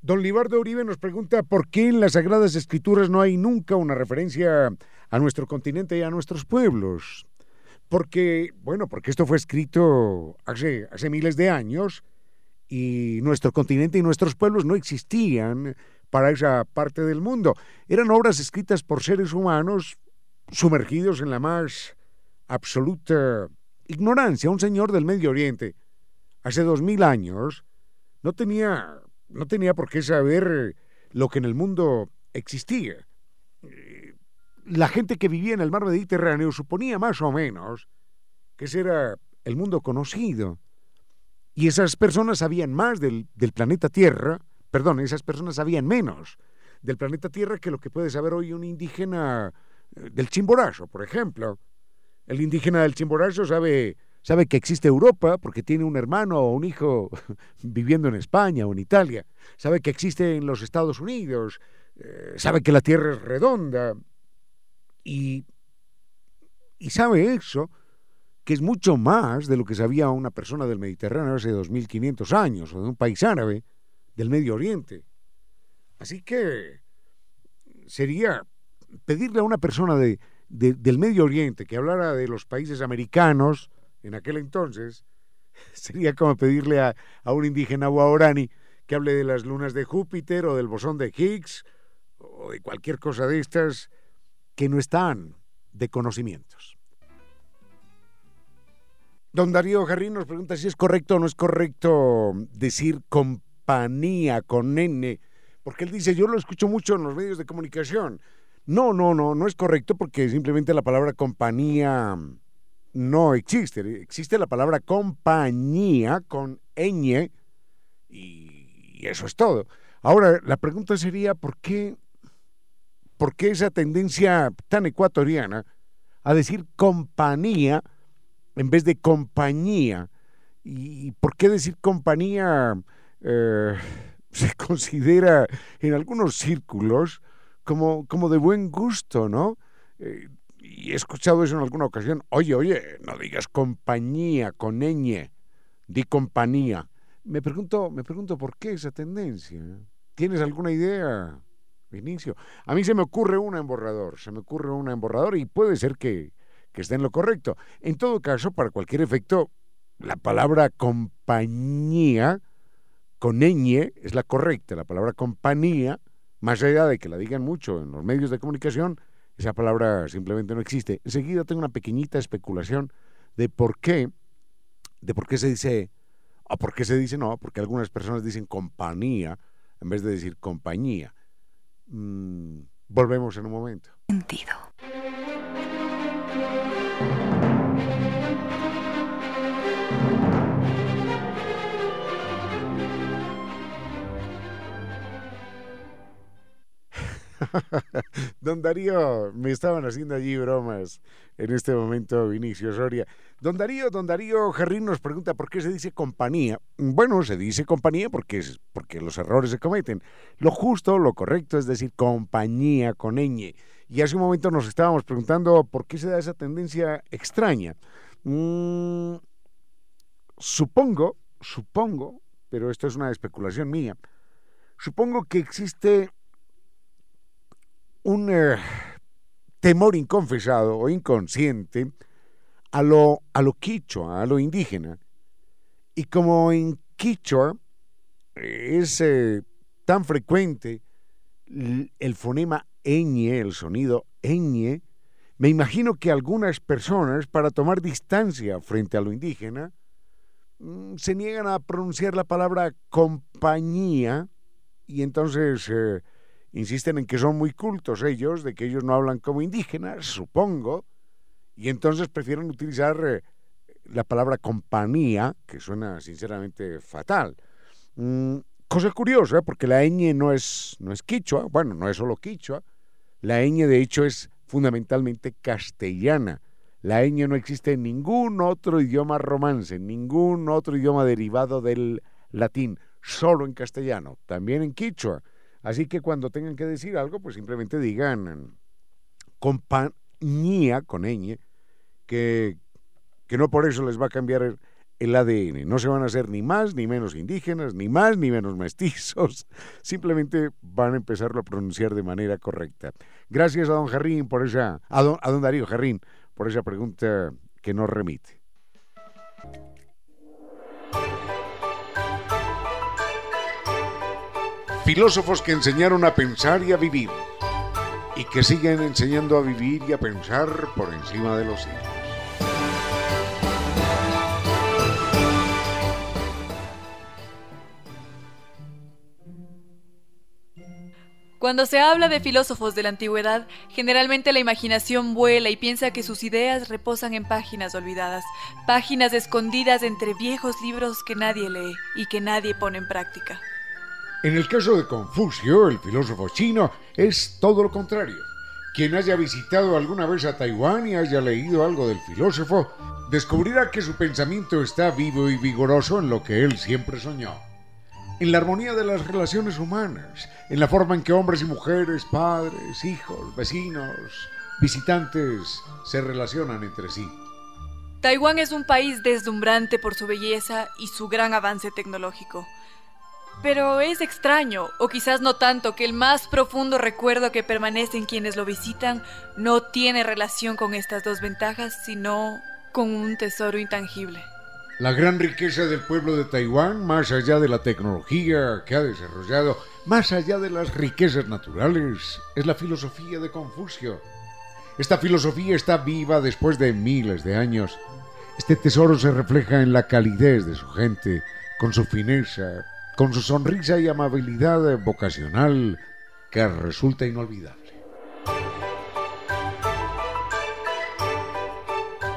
Don Libardo Uribe nos pregunta por qué en las Sagradas Escrituras no hay nunca una referencia a nuestro continente y a nuestros pueblos. Porque, bueno, porque esto fue escrito hace, hace miles de años y nuestro continente y nuestros pueblos no existían para esa parte del mundo. Eran obras escritas por seres humanos sumergidos en la más absoluta ignorancia. Un señor del Medio Oriente, hace dos mil años, no tenía, no tenía por qué saber lo que en el mundo existía. La gente que vivía en el mar Mediterráneo suponía más o menos que ese era el mundo conocido. Y esas personas sabían más del, planeta Tierra, perdón, esas personas sabían menos del planeta Tierra que lo que puede saber hoy un indígena eh, del Chimborazo, por ejemplo. El indígena del Chimborazo sabe, sabe que existe Europa porque tiene un hermano o un hijo (laughs) viviendo en España o en Italia. Sabe que existe en los Estados Unidos. Eh, sabe que la Tierra es redonda. Y, y sabe eso que es mucho más de lo que sabía una persona del Mediterráneo hace 2.500 años, o de un país árabe del Medio Oriente. Así que sería pedirle a una persona de, del Medio Oriente que hablara de los países americanos en aquel entonces, (laughs) sería como pedirle a, a un indígena guaorani que hable de las lunas de Júpiter o del bosón de Higgs o de cualquier cosa de estas que no están de conocimientos. Don Darío Jarrín nos pregunta si es correcto o no es correcto decir compañía con N, porque él dice, yo lo escucho mucho en los medios de comunicación. No, no, no, no es correcto porque simplemente la palabra compañía no existe. Existe la palabra compañía con ñ y eso es todo. Ahora, la pregunta sería, ¿por qué, ¿por qué esa tendencia tan ecuatoriana a decir compañía en vez de compañía? ¿Y por qué decir compañía eh, (laughs) se considera en algunos círculos como, como de buen gusto, ¿no? Eh, y he escuchado eso en alguna ocasión. Oye, oye, no digas compañía con ñ, di compañía. Me pregunto, me pregunto por qué esa tendencia. ¿Tienes alguna idea, A mí se me ocurre una en borrador, se me ocurre una en borrador y puede ser que, que esté en lo correcto. En todo caso, para cualquier efecto, la palabra compañía con ñ es la correcta. La palabra compañía, más allá de que la digan mucho en los medios de comunicación, esa palabra simplemente no existe. Enseguida tengo una pequeñita especulación de por qué, de por qué se dice, o por qué se dice no, porque algunas personas dicen compañía en vez de decir compañía. Mm, volvemos en un momento. Sentido. (laughs) Don Darío, me estaban haciendo allí bromas en este momento, Vinicio Soria. Don Darío, don Darío Jarrín nos pregunta por qué se dice compañía. Bueno, se dice compañía porque, es, porque los errores se cometen. Lo justo, lo correcto es decir compañía con ñ. Y hace un momento nos estábamos preguntando por qué se da esa tendencia extraña. Mm, supongo, supongo, pero esto es una especulación mía, supongo que existe un eh, temor inconfesado o inconsciente a lo, a lo quichua, a lo indígena. Y como en quichua es eh, tan frecuente el fonema ñ, el sonido ñ, me imagino que algunas personas, para tomar distancia frente a lo indígena, mm, se niegan a pronunciar la palabra compañía y entonces eh, insisten en que son muy cultos ellos, de que ellos no hablan como indígenas, supongo, y entonces prefieren utilizar eh, la palabra compañía, que suena sinceramente fatal. Mm, cosa curiosa, porque la ñ no es, no es quichua, bueno, no es solo quichua, la ñ de hecho es fundamentalmente castellana. La ñ no existe en ningún otro idioma romance, en ningún otro idioma derivado del latín, solo en castellano, también en quichua. Así que cuando tengan que decir algo, pues simplemente digan compañía con ñ, que, que no por eso les va a cambiar el, ADN. No se van a hacer ni más ni menos indígenas, ni más ni menos mestizos. (laughs) Simplemente van a empezarlo a pronunciar de manera correcta. Gracias a don Jarrín por esa, a don, a don Darío Jarrín por esa pregunta que nos remite. Filósofos que enseñaron a pensar y a vivir, y que siguen enseñando a vivir y a pensar por encima de los siglos. Cuando se habla de filósofos de la antigüedad, generalmente la imaginación vuela y piensa que sus ideas reposan en páginas olvidadas, páginas escondidas entre viejos libros que nadie lee y que nadie pone en práctica. En el caso de Confucio, el filósofo chino, es todo lo contrario. Quien haya visitado alguna vez a Taiwán y haya leído algo del filósofo, descubrirá que su pensamiento está vivo y vigoroso en lo que él siempre soñó. En la armonía de las relaciones humanas, en la forma en que hombres y mujeres, padres, hijos, vecinos, visitantes se relacionan entre sí. Taiwán es un país deslumbrante por su belleza y su gran avance tecnológico. Pero es extraño, o quizás no tanto, que el más profundo recuerdo que permanece en quienes lo visitan no tiene relación con estas dos ventajas, sino con un tesoro intangible. La gran riqueza del pueblo de Taiwán, más allá de la tecnología que ha desarrollado, más allá de las riquezas naturales, es la filosofía de Confucio. Esta filosofía está viva después de miles de años Este tesoro se refleja en la calidez de su gente, con su fineza, con su sonrisa y amabilidad vocacional que resulta inolvidable.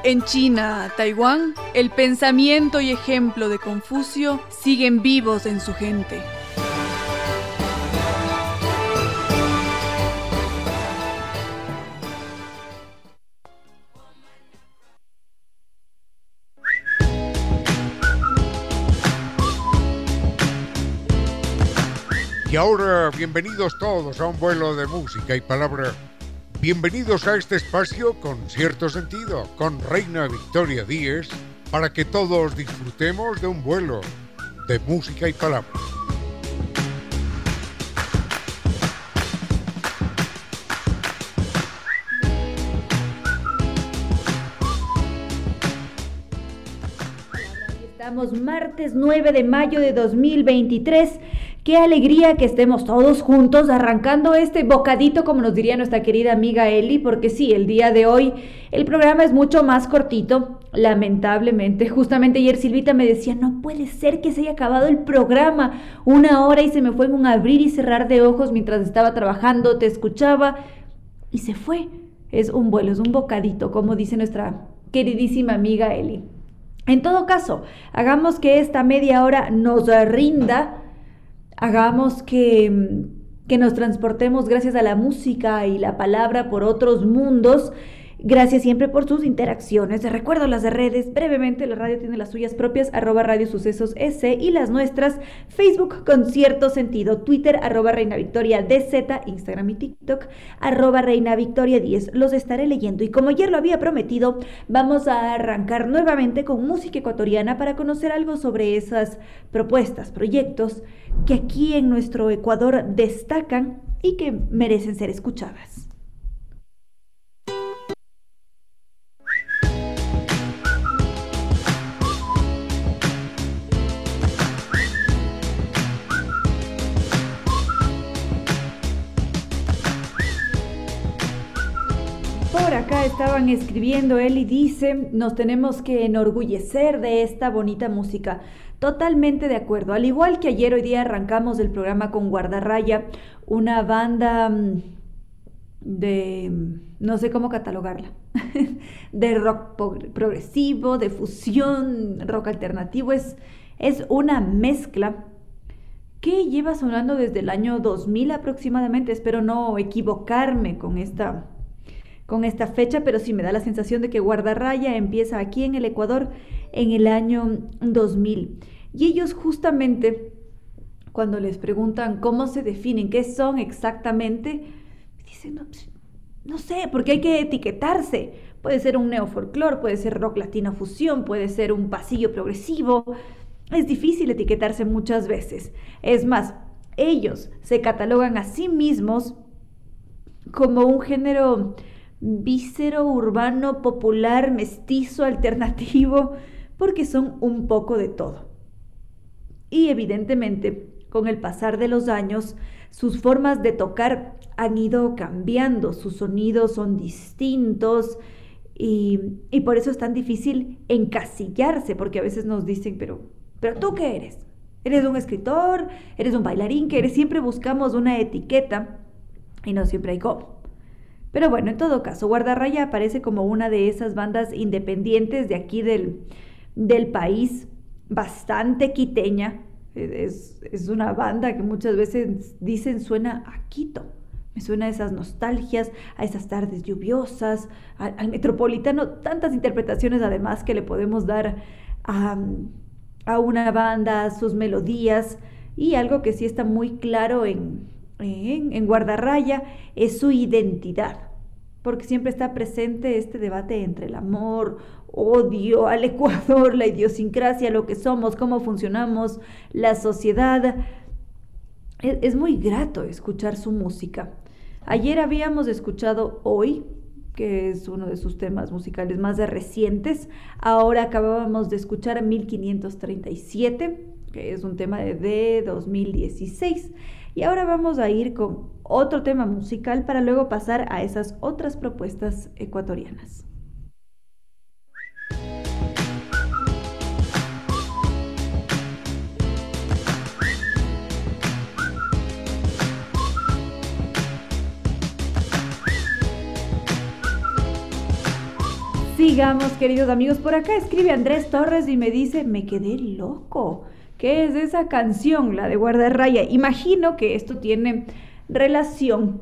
En China, Taiwán, el pensamiento y ejemplo de Confucio siguen vivos en su gente. Y ahora, bienvenidos todos a un vuelo de música y palabra. Bienvenidos a este espacio con cierto sentido, con Reina Victoria Díez, para que todos disfrutemos de un vuelo de música y palabra. Estamos martes 9 de mayo de 2023 Qué alegría que estemos todos juntos arrancando este bocadito, como nos diría nuestra querida amiga Eli, porque sí, el día de hoy el programa es mucho más cortito, lamentablemente. Justamente ayer Silvita me decía, no puede ser que se haya acabado el programa una hora y se me fue en un abrir y cerrar de ojos mientras estaba trabajando, te escuchaba y se fue. Es un vuelo, es un bocadito, como dice nuestra queridísima amiga Eli. En todo caso, hagamos que esta media hora nos rinda hagamos que, que nos transportemos gracias a la música y la palabra por otros mundos Gracias siempre por sus interacciones. Recuerdo las de redes. Brevemente, la radio tiene las suyas propias, arroba Radio Sucesos S y las nuestras, Facebook con cierto sentido, Twitter, arroba Reina Victoria DZ, Instagram y TikTok, arroba Reina Victoria 10. Los estaré leyendo y como ayer lo había prometido, vamos a arrancar nuevamente con música ecuatoriana para conocer algo sobre esas propuestas, proyectos que aquí en nuestro Ecuador destacan y que merecen ser escuchadas. Acá estaban escribiendo él y dice, nos tenemos que enorgullecer de esta bonita música. Totalmente de acuerdo. Al igual que ayer, hoy día arrancamos el programa con Guardarraya, una banda mm, de, no sé cómo catalogarla, (laughs) de rock progresivo, de fusión, rock alternativo. Es, es una mezcla que lleva sonando desde el año 2000 aproximadamente. Espero no equivocarme con esta con esta fecha, pero sí me da la sensación de que Guardarraya empieza aquí en el Ecuador en el año 2000. Y ellos justamente, cuando les preguntan cómo se definen, qué son exactamente, dicen, no, pues, sé, porque hay que etiquetarse. Puede ser un neofolclor, puede ser rock latino fusión, puede ser un pasillo progresivo. Es difícil etiquetarse muchas veces. Es más, ellos se catalogan a sí mismos como un género víscero urbano, popular, mestizo, alternativo, porque son un poco de todo. Y evidentemente, con el pasar de los años, sus formas de tocar han ido cambiando, sus sonidos son distintos y, por eso es tan difícil encasillarse, porque a veces nos dicen, pero, pero tú qué eres? ¿Eres un escritor? ¿Eres un bailarín? que eres? Siempre buscamos una etiqueta y no siempre hay cómo. Pero bueno, en todo caso, Guardarraya aparece como una de esas bandas independientes de aquí del, del país, bastante quiteña. Es, una banda que muchas veces dicen suena a Quito. Me suena a esas nostalgias, a esas tardes lluviosas, al, metropolitano, tantas interpretaciones además que le podemos dar a, a una banda, sus melodías y algo que sí está muy claro en, en, guardarraya es su identidad, porque siempre está presente este debate entre el amor, odio al Ecuador, la idiosincrasia, lo que somos, cómo funcionamos, la sociedad. Es, muy grato escuchar su música. Ayer habíamos escuchado hoy, que es uno de sus temas musicales más recientes. Ahora acabábamos de escuchar 1537, que es un tema de 2016. Y ahora vamos a ir con otro tema musical para luego pasar a esas otras propuestas ecuatorianas. Sigamos, queridos amigos. Por acá escribe Andrés Torres y me dice, me quedé loco. ¿Qué es esa canción, la de Guardarraya? Imagino que esto tiene relación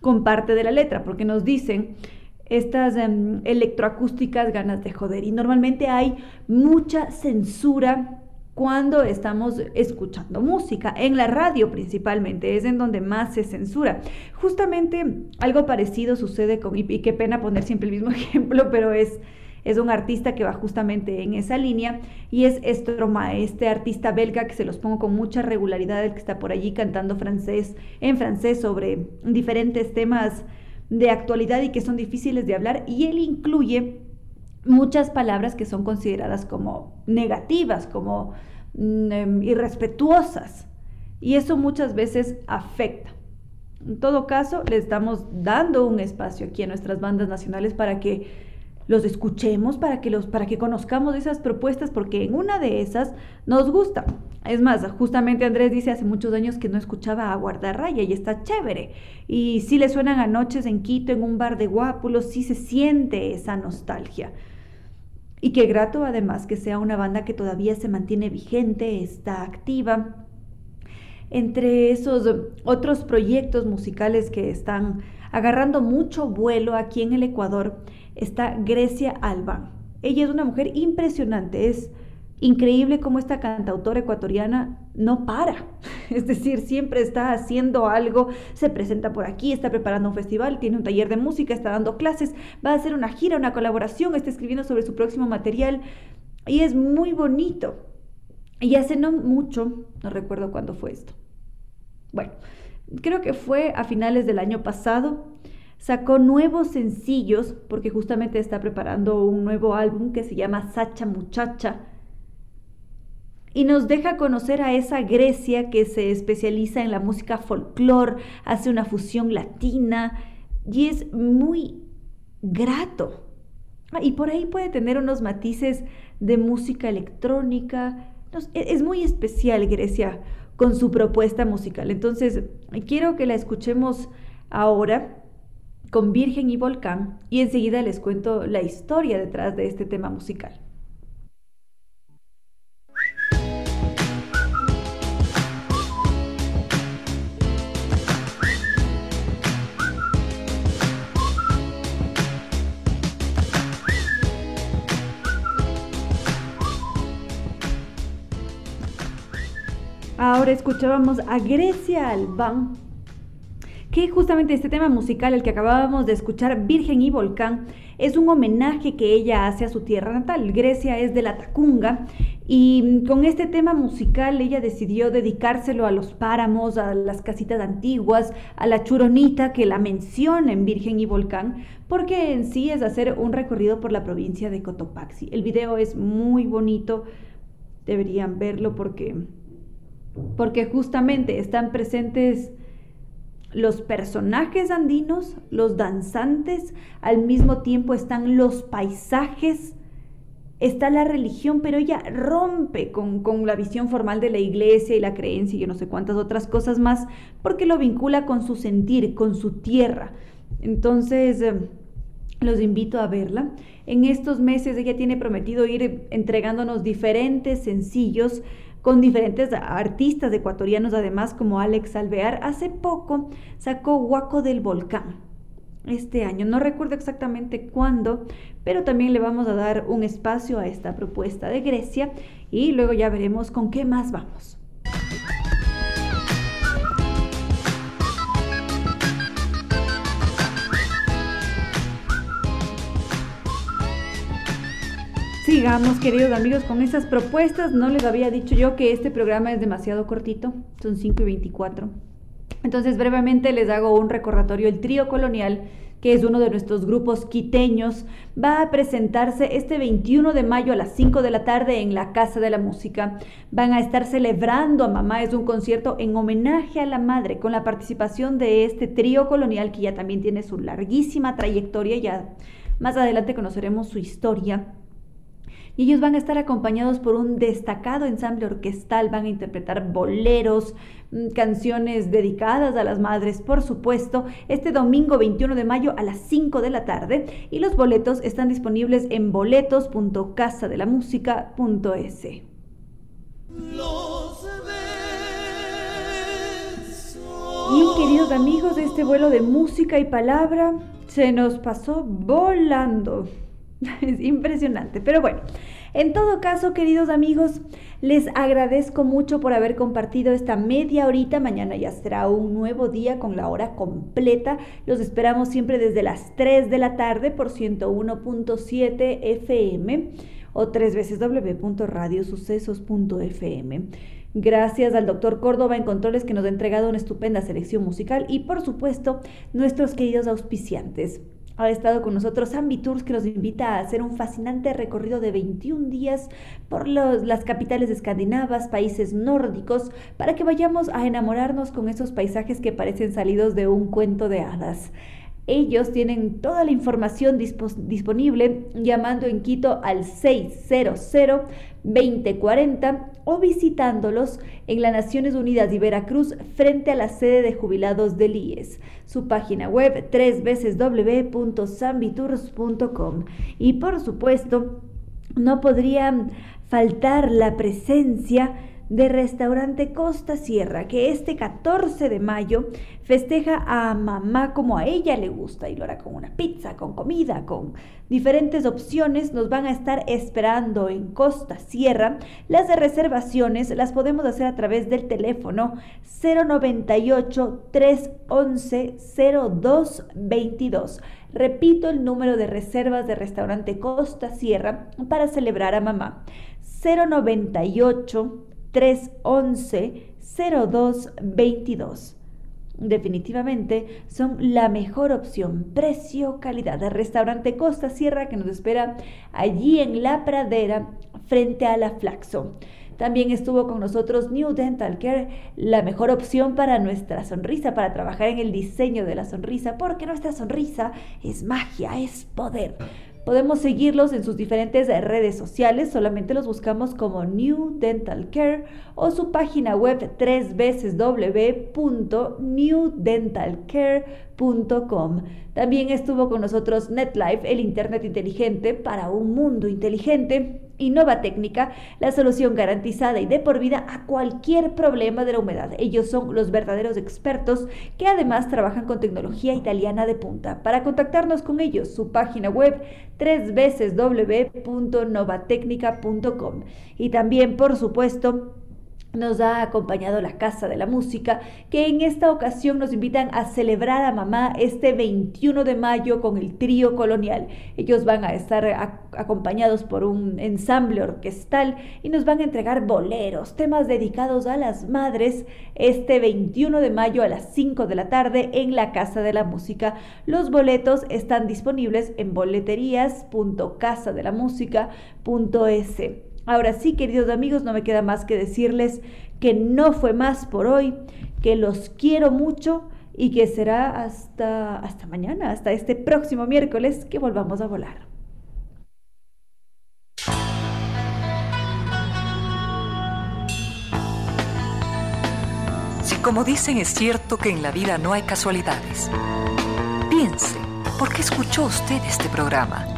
con parte de la letra, porque nos dicen estas em, electroacústicas ganas de joder. Y normalmente hay mucha censura cuando estamos escuchando música, en la radio principalmente, es en donde más se censura. Justamente algo parecido sucede con, y, qué pena poner siempre el mismo (laughs) ejemplo, pero es, es un artista que va justamente en esa línea y es Stromae, este artista belga que se los pongo con mucha regularidad, el que está por allí cantando francés, en francés sobre diferentes temas de actualidad y que son difíciles de hablar y él incluye muchas palabras que son consideradas como negativas, como mm, em, irrespetuosas. Y eso muchas veces afecta. En todo caso, le estamos dando un espacio aquí a nuestras bandas nacionales para que los escuchemos, para que, los, para que conozcamos esas propuestas, porque en una de esas nos gusta. Es más, justamente Andrés dice hace muchos años que no escuchaba a Guardarraya y está chévere. Y si le suenan a noches en Quito, en un bar de Guápulos, sí se siente esa nostalgia. Y qué grato además que sea una banda que todavía se mantiene vigente, está activa. Entre esos otros proyectos musicales que están agarrando mucho vuelo aquí en el Ecuador está Grecia Alban. Ella es una mujer impresionante, es increíble cómo esta cantautora ecuatoriana no para. (laughs) Es decir, siempre está haciendo algo, se presenta por aquí, está preparando un festival, tiene un taller de música, está dando clases, va a hacer una gira, una colaboración, está escribiendo sobre su próximo material y es muy bonito. Y hace no mucho, no recuerdo cuándo fue esto. Bueno, creo que fue a finales del año pasado. Sacó nuevos sencillos porque justamente está preparando un nuevo álbum que se llama Sacha Muchacha y nos deja conocer a esa Grecia que se especializa en la música folclore, hace una fusión latina y es muy grato. Ah, y por ahí puede tener unos matices de música electrónica. E-, es muy especial Grecia con su propuesta musical. Entonces, quiero que la escuchemos ahora con Virgen y Volcán y enseguida les cuento la historia detrás de este tema musical. Ahora escuchábamos a Grecia Albán, que justamente este tema musical, el que acabábamos de escuchar, Virgen y Volcán, es un homenaje que ella hace a su tierra natal. Grecia es de la Tacunga y con este tema musical ella decidió dedicárselo a los páramos, a las casitas antiguas, a la churonita que la menciona en Virgen y Volcán, porque en sí es hacer un recorrido por la provincia de Cotopaxi. El video es muy bonito, deberían verlo porque porque justamente están presentes los personajes andinos, los danzantes, al mismo tiempo están los paisajes, está la religión, pero ella rompe con, la visión formal de la iglesia y la creencia y yo no sé cuántas otras cosas más, porque lo vincula con su sentir, con su tierra. Entonces, eh, los invito a verla. En estos meses ella tiene prometido ir entregándonos diferentes sencillos con diferentes artistas ecuatorianos, además como Alex Alvear. Hace poco sacó Huaco del Volcán. Este año, no recuerdo exactamente cuándo, pero también le vamos a dar un espacio a esta propuesta de Grecia y luego ya veremos con qué más vamos. Sigamos, queridos amigos, con esas propuestas. No les había dicho yo que este programa es demasiado cortito, son 5 y 24. Entonces, brevemente les hago un recordatorio. El trío colonial, que es uno de nuestros grupos quiteños, va a presentarse este 21 de mayo a las 5 de la tarde en la Casa de la Música. Van a estar celebrando a Mamá. Es un concierto en homenaje a la madre, con la participación de este trío colonial que ya también tiene su larguísima trayectoria. Ya más adelante conoceremos su historia y ellos van a estar acompañados por un destacado ensamble orquestal, van a interpretar boleros, mm, canciones dedicadas a las madres, por supuesto, este domingo 21 de mayo a las 5 de la tarde y los boletos están disponibles en boletos.casadelamusica.es. Y queridos amigos, este vuelo de música y palabra se nos pasó volando. (laughs) Es impresionante, pero bueno. En todo caso, queridos amigos, les agradezco mucho por haber compartido esta media horita. Mañana ya será un nuevo día con la hora completa. Los esperamos siempre desde las 3 de la tarde por 101.7 FM o tres veces www.radiosucesos.fm. Gracias al doctor Córdoba en Controles que nos ha entregado una estupenda selección musical y por supuesto nuestros queridos auspiciantes. Ha estado con nosotros Ambi Tours que nos invita a hacer un fascinante recorrido de 21 días por las capitales escandinavas, países nórdicos, para que vayamos a enamorarnos con esos paisajes que parecen salidos de un cuento de hadas. Ellos tienen toda la información disponible llamando en Quito al 600-2040 o visitándolos en las Naciones Unidas y Veracruz frente a la sede de jubilados del IES. Su página web www.sambitours.com. Y por supuesto, no podría faltar la presencia de Restaurante Costa Sierra, que este 14 de mayo festeja a mamá como a ella le gusta y lo hará con una pizza, con comida, con diferentes opciones. Nos van a estar esperando en Costa Sierra. Las reservaciones las podemos hacer a través del teléfono 098 311 0222. Repito el número de reservas de Restaurante Costa Sierra para celebrar a mamá. 098 311 0222. Definitivamente son la mejor opción, precio, calidad. El restaurante Costa Sierra que nos espera allí en la pradera frente a la Flaxo. También estuvo con nosotros New Dental Care, la mejor opción para nuestra sonrisa, para trabajar en el diseño de la sonrisa, porque nuestra sonrisa es magia, es poder. Podemos seguirlos en sus diferentes redes sociales, solamente los buscamos como New Dental Care o su página web tres veces www.newdentalcare.com. También estuvo con nosotros NetLife, el Internet inteligente para un mundo inteligente Innova Técnica, la solución garantizada y de por vida a cualquier problema de la humedad. Ellos son los verdaderos expertos que además trabajan con tecnología italiana de punta. Para contactarnos con ellos, su página web www.novatecnica.com. Y también, por supuesto, nos ha acompañado la Casa de la Música, que en esta ocasión nos invitan a celebrar a mamá este 21 de mayo con el trío colonial. Ellos van a estar acompañados por un ensamble orquestal y nos van a entregar boleros, temas dedicados a las madres, este 21 de mayo a las 5 de la tarde en la Casa de la Música. Los boletos están disponibles en boleterías.casadelamusica.es. Ahora sí, queridos amigos, no me queda más que decirles que no fue más por hoy, que los quiero mucho y que será hasta, hasta mañana, hasta este próximo miércoles que volvamos a volar. Si como dicen es cierto que en la vida no hay casualidades, piense, ¿por qué escuchó usted este programa?